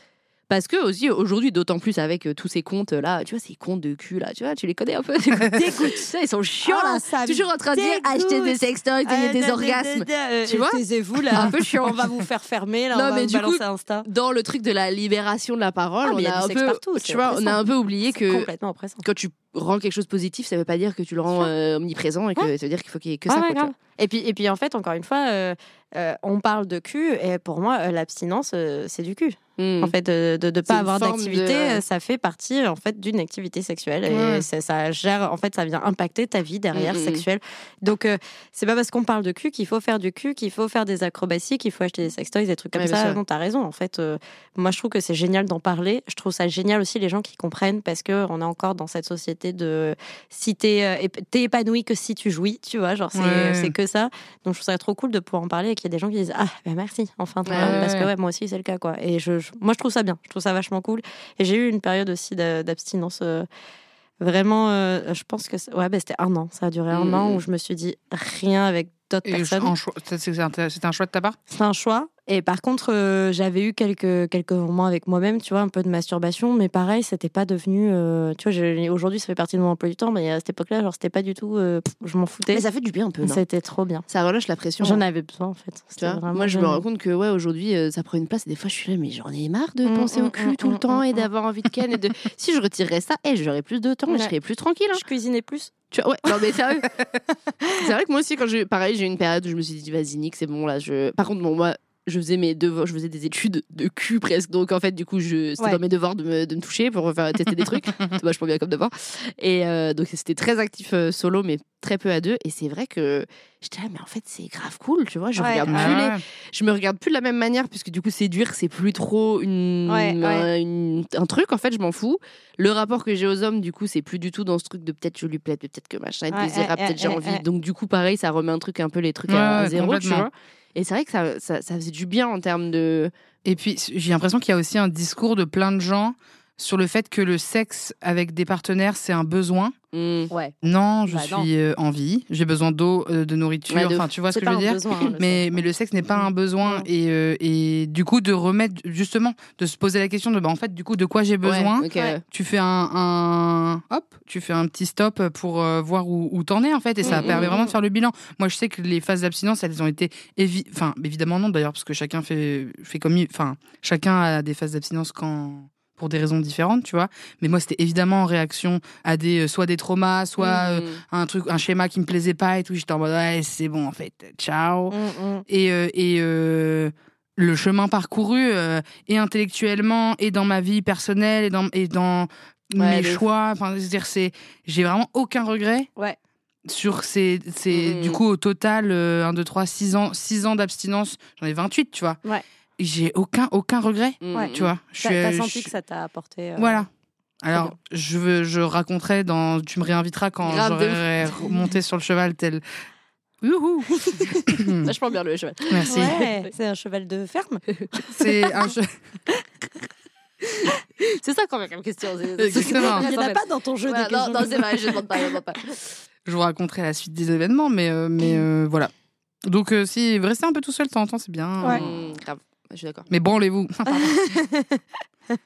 Parce que, aussi, aujourd'hui, d'autant plus avec euh, tous ces comptes là, tu vois, ces comptes de cul là, tu vois, tu les connais un peu? (laughs) Ça, ils sont chiants là. Ah, ça me Toujours en train de dire, acheter des sextoys, Euh, des da, da, orgasmes. euh, Tu vois? Taisez-vous là. (laughs) Un peu chiant. On va vous faire fermer là. Non, on va mais vous du balancer coup, Insta. Dans le truc de la libération de la parole, Ah, mais on y a a du un sexe peu, partout, tu vois, on a oppressant. un peu oublié C'est que complètement oppressant. quand tu rends quelque chose positif, ça veut pas dire que tu le rends euh, omniprésent et que ça veut dire qu'il faut qu'il y ait que ça. ouais, quoi, tu grave. Et puis, et puis en fait, encore une fois, euh, euh, on parle de cul et pour moi, euh, l'abstinence, euh, c'est du cul. En fait, de C'est pas avoir d'activité, de- euh, ça fait partie en fait d'une activité sexuelle et Ouais. ça, ça gère. En fait, ça vient impacter ta vie derrière Mm, mm, mm. sexuelle. Donc, euh, c'est pas parce qu'on parle de cul qu'il faut faire du cul, qu'il faut faire des acrobaties, qu'il faut acheter des sextoys, des trucs comme Ouais, ça. Non, t'as raison. En fait, euh, moi, je trouve que c'est génial d'en parler. Je trouve ça génial aussi les gens qui comprennent parce que on est encore dans cette société de si t'es euh, t'es épanoui que si tu jouis, tu vois, genre c'est Ouais. que ça. Donc je trouve ça trop cool de pouvoir en parler et qu'il y a des gens qui disent ah ben merci enfin Ouais, parce que ouais. ouais moi aussi c'est le cas quoi. Et je, je- moi je trouve ça bien, je trouve ça vachement cool. Et j'ai eu une période aussi d'a- d'abstinence. euh, Vraiment, euh, je pense que ouais, bah, c'était un an. Ça a duré un an où je me suis dit rien avec d'autres Et personnes. c'est- un choix de ta part? C'est un choix. Et par contre, euh, j'avais eu quelques, quelques moments avec moi-même, tu vois, un peu de masturbation, mais pareil, c'était pas devenu. euh, tu vois, aujourd'hui, ça fait partie de mon emploi du temps, mais à cette époque-là, genre, c'était pas du tout. euh, je m'en foutais. Mais ça fait du bien un peu, C'était trop bien. Ça relâche la pression. J'en avais besoin, en fait. Tu vois? Moi, je me rends compte que ouais, aujourd'hui, euh, ça prend une place. Et des fois, je suis là, mais j'en ai marre de Mm, penser mm, au cul mm, tout le temps et d'avoir envie de ken. Et de... (laughs) si je retirerais ça, eh, j'aurais plus de temps, et je serais plus tranquille. hein. Je cuisinais plus. Tu vois, ouais, non, mais sérieux. c'est vrai que moi aussi, quand j'ai, pareil, j'ai eu une période où je me suis dit, vas-y, Nick, c'est bon, là, je. Par contre, bon, moi. Je faisais mes devoirs, je faisais des études de cul presque. Donc en fait, du coup, je, c'était Ouais. dans mes devoirs de me, de me toucher pour faire tester des trucs. (laughs) c'est vachement bien comme devoir. Et euh, donc c'était très actif euh, solo, mais très peu à deux. Et c'est vrai que j'étais là, mais en fait, c'est grave cool, tu vois. Je Ouais. regarde Ah plus les, je me regarde plus de la même manière puisque du coup séduire c'est plus trop une, Ouais, ouais. un- une- un truc en fait je m'en fous le rapport que j'ai aux hommes du coup c'est plus du tout dans ce truc de peut-être je lui plais peut-être que machin désirable ouais, peut-être j'ai envie donc du coup pareil ça remet un truc un peu les trucs à zéro tu vois et c'est vrai que ça, ça, faisait du bien en termes de Et puis, j'ai l'impression qu'il y a aussi un discours de plein de gens sur le fait que le sexe avec des partenaires, c'est un besoin. Ouais. Non, je Bah, non. suis euh, en vie, j'ai besoin d'eau, euh, de nourriture, Ouais, de enfin, tu vois ce que je veux dire? besoin. hein, le mais, sexe. mais le sexe n'est pas un besoin. Mm. et, euh, et du coup de remettre justement de se poser la question de bah en fait du coup de quoi j'ai besoin? Ouais, tu fais un, un hop tu fais un petit stop pour euh, voir où, où t'en es en fait. Et ça Mm, permet vraiment de faire le bilan. Moi je sais que les phases d'abstinence elles ont été évi enfin évidemment non d'ailleurs parce que chacun fait fait comme enfin chacun a des phases d'abstinence quand pour des raisons différentes tu vois mais moi c'était évidemment en réaction à des euh, soit des traumas soit euh, Hmm. un truc un schéma qui me plaisait pas et tout j'étais en mode ouais c'est bon en fait ciao Mm, mm. et, euh, et le chemin parcouru et intellectuellement et dans ma vie personnelle et dans, et dans Ouais, mes choix enfin c'est-à-dire c'est j'ai vraiment aucun regret Ouais. sur ces, ces du coup au total euh, 1 2 3 6 ans 6 ans d'abstinence j'en ai 28 tu vois Ouais. J'ai aucun aucun regret Hmm. Ouais. tu vois je T'as je senti que ça t'a apporté. euh, voilà alors je veux je raconterai dans tu me réinviteras quand j'aurai monté sur le cheval tel Youhou (laughs) vachement bien le cheval Merci. Ouais, c'est un cheval de ferme. (laughs) C'est un che- (laughs) c'est ça quand même comme question Exactement. Il n'y en a pas dans ton jeu des non, non, c'est vrai, je demande pas, je demande pas. je vous raconterai la suite des événements, mais, euh, mais euh, voilà. Donc, euh, si restez un peu tout seul de temps en temps, c'est bien. Ouais. Hmm, grave, je suis d'accord. Mais branlez-vous. (laughs)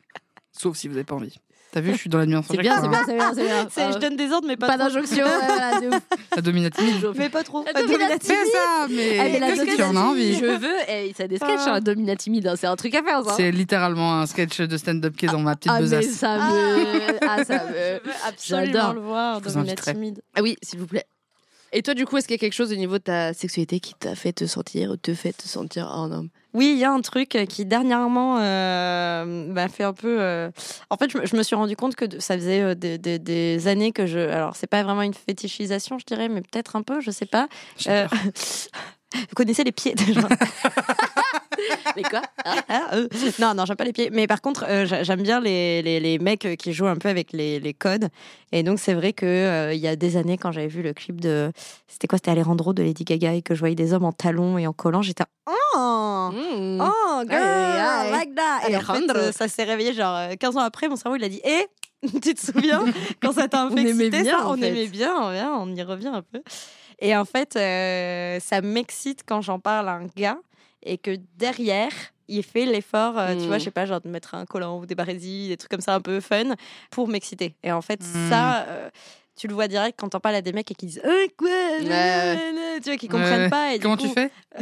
Sauf si vous n'avez pas envie. T'as vu, je suis dans la nuance. C'est bien, c'est hein. bien, c'est bien, c'est bien. C'est- Ah, je donne des ordres, mais pas, pas trop. d'injonction, ouais, voilà, ouf. La dominative. Mais pas trop. La dominative. Fais ça, mais Ah, mais la qu'est-ce qui en a envie Je veux, eh, ça a des sketchs, Ah. hein, Domina timide, hein, c'est un truc à faire, ça. C'est littéralement un sketch de stand-up qui est dans ma petite Ah, mais besace. ça me. Ah, ça me. Je veux absolument J'adore. le voir, Je vous Domina inviterai. timide. Ah oui, s'il vous plaît. Et toi, du coup, est-ce qu'il y a quelque chose au niveau de ta sexualité qui t'a fait te sentir, ou te fait te sentir un homme? Oui, il y a un truc qui dernièrement euh, m'a fait un peu. euh, En fait, je me, je me suis rendu compte que ça faisait euh, des, des- des années que je. Alors, c'est pas vraiment une fétichisation, je dirais, mais peut-être un peu, je sais pas. Euh. (laughs) Vous connaissez les pieds déjà (laughs) Mais quoi? Ah, euh. Non, non, j'aime pas les pieds. Mais par contre, euh, j'a- j'aime bien les, les, les mecs qui jouent un peu avec les, les codes. Et donc, c'est vrai que euh, il y a des années, quand j'avais vu le clip de. C'était quoi? C'était Alejandro de Lady Gaga et que je voyais des hommes en talons et en collant. J'étais. Oh Hmm. Oh, girl, aïe. like that. Et en fait, Alejandro. euh, ça s'est réveillé genre euh, 15 ans après. Mon cerveau, il a dit Eh (laughs) Tu te souviens (laughs) quand ça t'a un peu On aimait excité, bien, ça en On fait. aimait bien, on, vient, on y revient un peu. Et en fait, euh, ça m'excite quand j'en parle à un gars et que derrière, il fait l'effort, euh, tu vois, je sais pas, genre de mettre un collant ou des barésies, des trucs comme ça un peu fun pour m'exciter. Et en fait, Mm. ça. euh, tu le vois direct quand t'en parles à des mecs et qui disent Euh, quoi Ouais. Tu vois, qui comprennent Ouais. pas. Et du Comment coup, tu fais (laughs)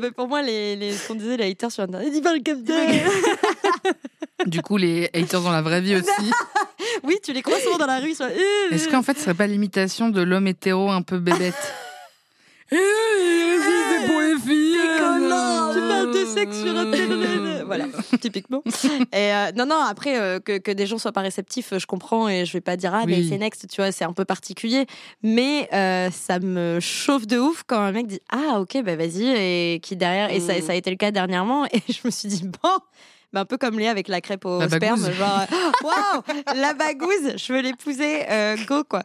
mais pour moi, les, les, ce qu'on disait, les haters sur Internet, ils parlent comme. (laughs) Du coup, les haters dans la vraie vie aussi. (laughs) oui, tu les crois souvent dans la rue. Euh, Est-ce qu'en fait, ce serait pas l'imitation de l'homme hétéro un peu bébête (laughs) sexe sur Internet. Voilà, (laughs) typiquement. Et euh, non, non, après, euh, que, que des gens soient pas réceptifs, je comprends et je vais pas dire, ah, mais Oui. c'est next, tu vois, c'est un peu particulier. Mais euh, ça me chauffe de ouf quand un mec dit, ah, ok, bah vas-y, et qui derrière, et ça, Mm. ça a été le cas dernièrement, (laughs) et je me suis dit, bon. Mais un peu comme Léa avec la crêpe au La sperme, bagouze. genre euh, (laughs) waouh, la bagouze, je veux l'épouser, euh, go quoi.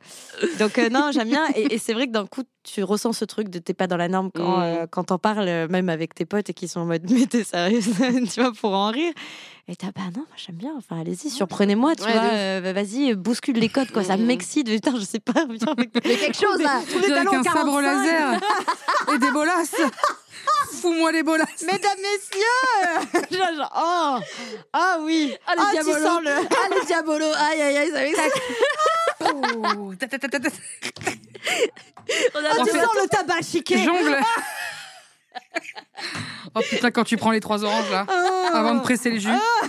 Donc euh, non, j'aime bien et, et c'est vrai que d'un coup tu ressens ce truc de t'es pas dans la norme quand Mm. euh, quand t'en parles même avec tes potes et qui sont en mode mais t'es sérieuse, (laughs) tu vois pour en rire. Et t'as bah non, moi j'aime bien. Enfin allez-y, surprenez-moi, tu Ouais, vois. euh, bah, vas-y, bouscule les codes quoi, ça Mm. m'excite. Putain, je sais pas. Mais- (laughs) Mais quelque chose là Tous les Avec talons un sabre 45. laser et des bolasses. Fous-moi les bolasses. Mesdames, messieurs Genre, (laughs) genre, oh Ah oui Ah, le tu diabolo. le... Ah le diabolo Aïe aïe aïe, ça. Oh, ta, ta. On a le tu fait- sens le tabac chiqué Jongle. (laughs) Oh putain, quand tu prends les trois oranges là, Ah. avant de presser les jus. Ta,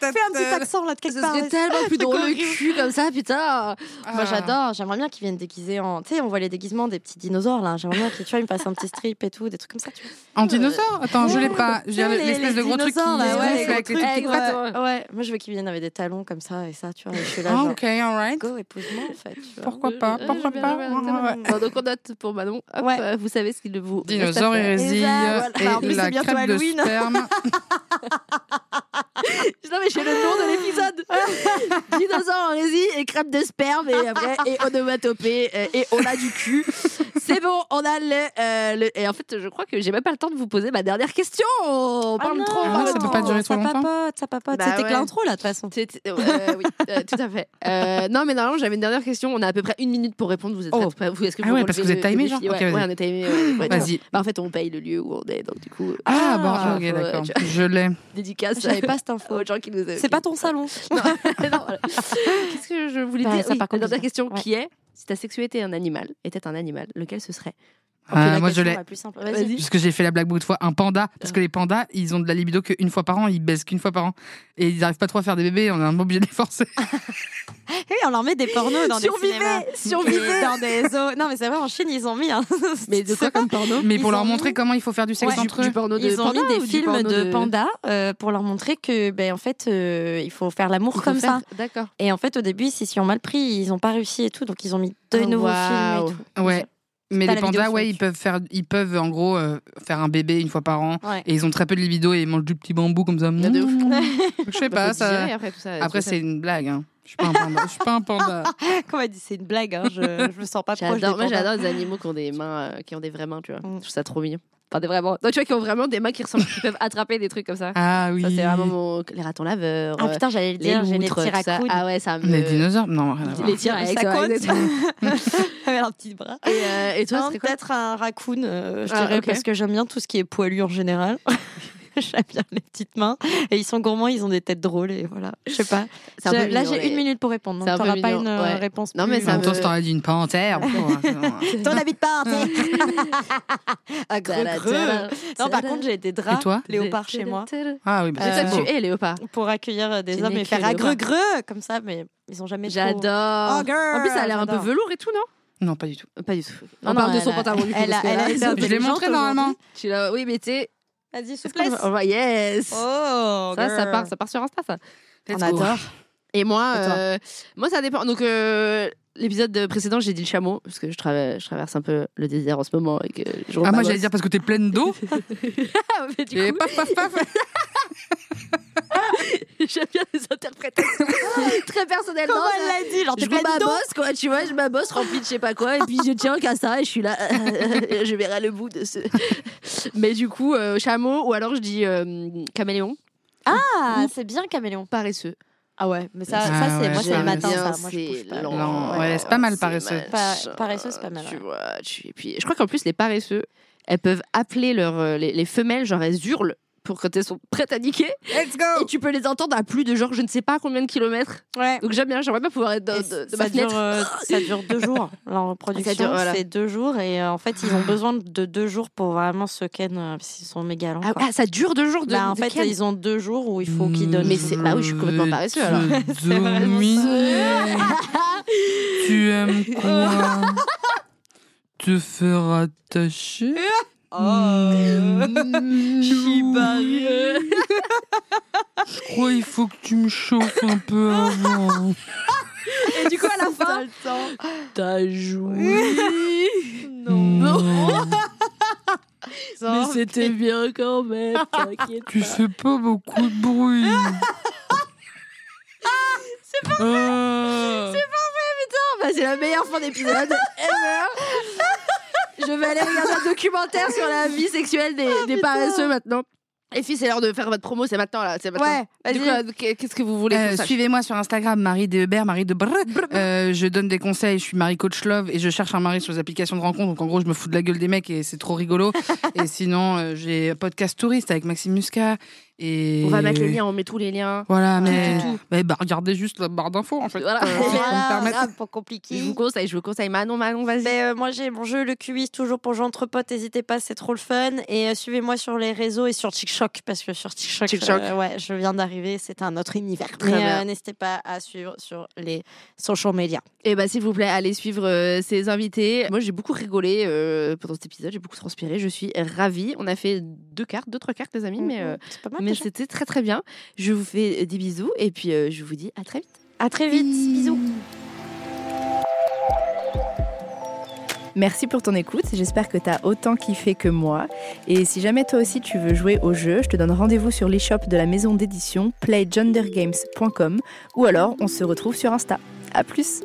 Fais un petit accent là de quelque part. serait tellement plus drôle le cul comme ça, putain. Moi j'adore, j'aimerais bien qu'ils viennent déguisés en. Tu sais, on voit les déguisements des petits dinosaures là. J'aimerais bien qu'ils tu vois, ils me fassent un petit strip et tout, des trucs comme ça. Tu vois. En dinosaure? Attends, je l'ai pas. J'ai l'espèce de gros truc qui dinosaures, là, ouais, gonfle les avec les petites pattes. ouais, ouais. Moi je veux qu'ils viennent avec des talons comme ça et ça, tu vois. Je suis là, Ah, genre, ok, alright. go, épouse-moi en fait. Pourquoi pas Euh, Pourquoi pas Donc on note pour Manon. Euh, vous savez ce qu'il vous. Dinosaure, hérésie et la c'est crêpe de sperme. (laughs) (laughs) Non mais j'ai le nom de l'épisode. (laughs) Dinosaure en hérésie et crêpe de sperme et après et onomatopée euh, et on a du cul. C'est bon, on a le, euh, le- et en fait je crois que j'ai même pas le temps de vous poser ma dernière question. On Ah parle non, trop. Ah, ça peut pas durer trop ça longtemps. papote, ça papote. Bah C'était ouais. que l'intro là de toute façon. Euh, oui, euh, tout à fait. Euh, non, mais normalement, j'avais une dernière question. On a à peu près une minute pour répondre. Vous êtes Oh. prêts Vous- Est-ce que Ah vous ouais, parce que vous êtes timé, genre Ouais, Ok, ouais, vas-y. on est timé. Vas-y. Bah, en fait, on paye le lieu où on est. Donc, du coup, Ah, Ah, bon, ok, d'accord. tu- Je l'ai. Dédicace J'avais pas cette info. aux gens qui nous C'est pas ton salon. (laughs) Non, (laughs) non, voilà. Qu'est-ce que je voulais Bah, dire ça, Oui, par contre, La dernière bizarre. question Ouais. qui est si ta sexualité est un animal, était un animal, lequel ce serait? Ah, moi, je l'ai. la plus simple. Vas-y. Vas-y. Parce que j'ai fait la blague beaucoup de fois. Un panda. Parce que les pandas, ils ont de la libido qu'une fois par an. Ils baissent qu'une fois par an. Et ils n'arrivent pas trop à faire des bébés. On est un peu obligé de les forcer. (laughs) Oui, on leur met des pornos dans des Survivez cinémas. Survivez dans des zoos. Non, mais c'est vrai, en Chine, ils ont mis. hein. (laughs) Mais de quoi comme porno Mais Ils pour leur ont montrer mis- comment il faut faire du sexe Ouais, entre Du eux. porno de Ils ont panda mis des films de, pandas euh, pour leur montrer que, ben, en fait, euh, il faut faire l'amour comme faire- ça. D'accord. Et en fait, au début, ils s'y sont mal pris, ils ont pas réussi et tout, donc ils ont mis deux Oh, nouveaux waouh. films et tout. Ouais. Mais les pandas, ouais, ils peuvent faire, ils peuvent en gros euh, faire un bébé une fois par an. Ouais. Et ils ont très peu de libido et ils mangent du petit bambou comme ça. de ouf. (laughs) Je sais Bah, pas, ça. après tout ça. Après, tout ça. c'est une blague. Hein. Je suis pas un panda. Je suis pas un panda. (laughs) Comment dit C'est une blague, hein, je, je me sens pas proche des J'adore, moi j'adore les animaux qui ont des mains, euh, qui ont des vraies mains, tu vois. Mm. Je trouve ça trop mignon. Enfin, des vraiment. Donc, tu vois, qui ont vraiment des mains qui ressemblent, qui peuvent attraper des trucs comme ça. Ah oui. Ça, c'est vraiment mon... les ratons laveurs. Ah euh, putain, j'allais le les dire, j'ai les raccoons. Ah ouais, ça me. Les dinosaures Non, rien à voir. Les T-Rex, Ça (laughs) (laughs) un petit bras. Et, euh, et toi, peut-être un raccoon, euh, je Ah, dirais, parce que j'aime bien tout ce qui est poilu en général. (laughs) j'aime bien les petites mains. Et ils sont gourmands, ils ont des têtes drôles, et voilà. Je sais pas. Un Là, j'ai une minute pour répondre, donc un t'auras pas mignon, une euh, ouais. réponse. Non, mais ça temps, me- si t'aurais dit une panthère. (laughs) pas, hein, Ah, greu, Tada, greu. tada, Non, par contre, j'ai des Et draps toi léopard chez moi. Ah oui, bah, Euh, tu es léopard. Pour accueillir euh, des hommes et faire un greu comme ça, mais ils ont jamais trop- J'adore. Oh, En plus, ça a l'air un peu velours et tout, non? Non, pas du tout. Pas du tout. Non, On parle non, de elle son a- pantalon du coup. elle a- elle a été Je l'ai montré normalement. Tu l'as- Oui, mais tu sais. Vas-y, souplesse. Oh, yes. Oh, Ça, ça girl. part, ça part sur Insta, ça. On adore. Et moi, Et euh, moi ça dépend. Donc euh, l'épisode précédent, j'ai dit le chameau parce que je, traverse, je traverse un peu le désert en ce moment et que je Ah, moi, j'allais dire parce que t'es pleine d'eau. (laughs) Ah, Et coup, paf, paf, paf. (laughs) j'aime bien les interprétations (laughs) très personnelles. Comment elle l'a dit Genre, je pleine ma d'eau bosse, quoi, tu vois, je ma bosse remplie de je sais pas quoi, et puis je tiens qu'à ça, et je suis là, je verrai le bout de ce. Mais du coup, euh, chameau, ou alors je dis euh, caméléon, Ah, c'est bien caméléon. paresseux. Ah ouais, mais ça, Ah ça c'est ouais, moi c'est le matin bien, ça. Moi je c'est lent. Ouais, c'est pas mal paresseux. Paresseux, c'est pas mal, Tu ouais. vois, tu... et puis je crois qu'en plus les paresseux, elles peuvent appeler leur, euh, les, les femelles, genre elles hurlent pour quand elles sont prêtes à niquer, Let's et go. tu peux les entendre à plus de genre je ne sais pas combien de kilomètres. Ouais. Donc j'aime bien, j'aimerais bien pouvoir être de, Et de- de ça, ma dure, euh, ça dure deux jours. (laughs) La reproduction, dure, voilà. c'est deux jours. Et euh, en fait, ils ont besoin de deux jours pour vraiment se ken, euh, parce qu'ils sont méga lents. Ah, ah, ça dure deux jours de. Bah, en de fait, ken. ils ont deux jours où il faut qu'ils donnent. Mais c'est- bah oui, je suis complètement paresseux, alors. (laughs) Tu aimes quoi? (laughs) Te faire attacher? Oh. (laughs) Shibari. (laughs) Je crois il faut que tu me chauffes un peu avant. (laughs) Et du coup, à la fin, t'as joué. Non. Mais c'était bien quand même, t'inquiète Tu pas. fais pas beaucoup de bruit. C'est pas vrai. Bah, c'est la meilleure fin d'épisode ever. Je vais aller regarder un documentaire sur la vie sexuelle des, des paresseux maintenant. Les filles, c'est l'heure de faire votre promo, c'est maintenant là. C'est maintenant. Ouais, vas-y. euh, qu'est-ce que vous voulez Euh, Suivez-moi sur Instagram, Marie de Hébert, Marie de Brr. Euh, je donne des conseils, je suis Marie Coach Love et je cherche un mari sur les applications de rencontre. Donc en gros, je me fous de la gueule des mecs et c'est trop rigolo. (laughs) et sinon, euh, j'ai un podcast touriste avec Maxime Muscat. Et... On va mettre les liens, on met tous les liens. Voilà, mais tout, tout. mais bah, regardez juste la barre d'infos en fait. Voilà. Euh, Voilà, voilà, pour Je vous conseille, je vous conseille. Manon, Manon, vas-y. Mais euh, moi j'ai mon jeu le QI toujours pour jouer entre potes, n'hésitez pas, c'est trop le fun et euh, suivez-moi sur les réseaux et sur TikTok parce que sur TikTok, TikTok. euh, ouais, je viens d'arriver, c'est un autre univers. Très Mais bien. euh, n'hésitez pas à suivre sur les social media. Et bah, s'il vous plaît, allez suivre euh, ces invités. Moi, j'ai beaucoup rigolé euh, pendant cet épisode, j'ai beaucoup transpiré. Je suis ravie. On a fait deux cartes, deux, trois cartes, les amis, mais, euh, c'est pas mal. mais c'était très, très bien. Je vous fais des bisous et puis euh, je vous dis à très vite. À très vite, bisous. Merci pour ton écoute, j'espère que tu as autant kiffé que moi. Et si jamais toi aussi tu veux jouer au jeu, je te donne rendez-vous sur l'e-shop de la maison d'édition playgendergames.com ou alors on se retrouve sur Insta. À plus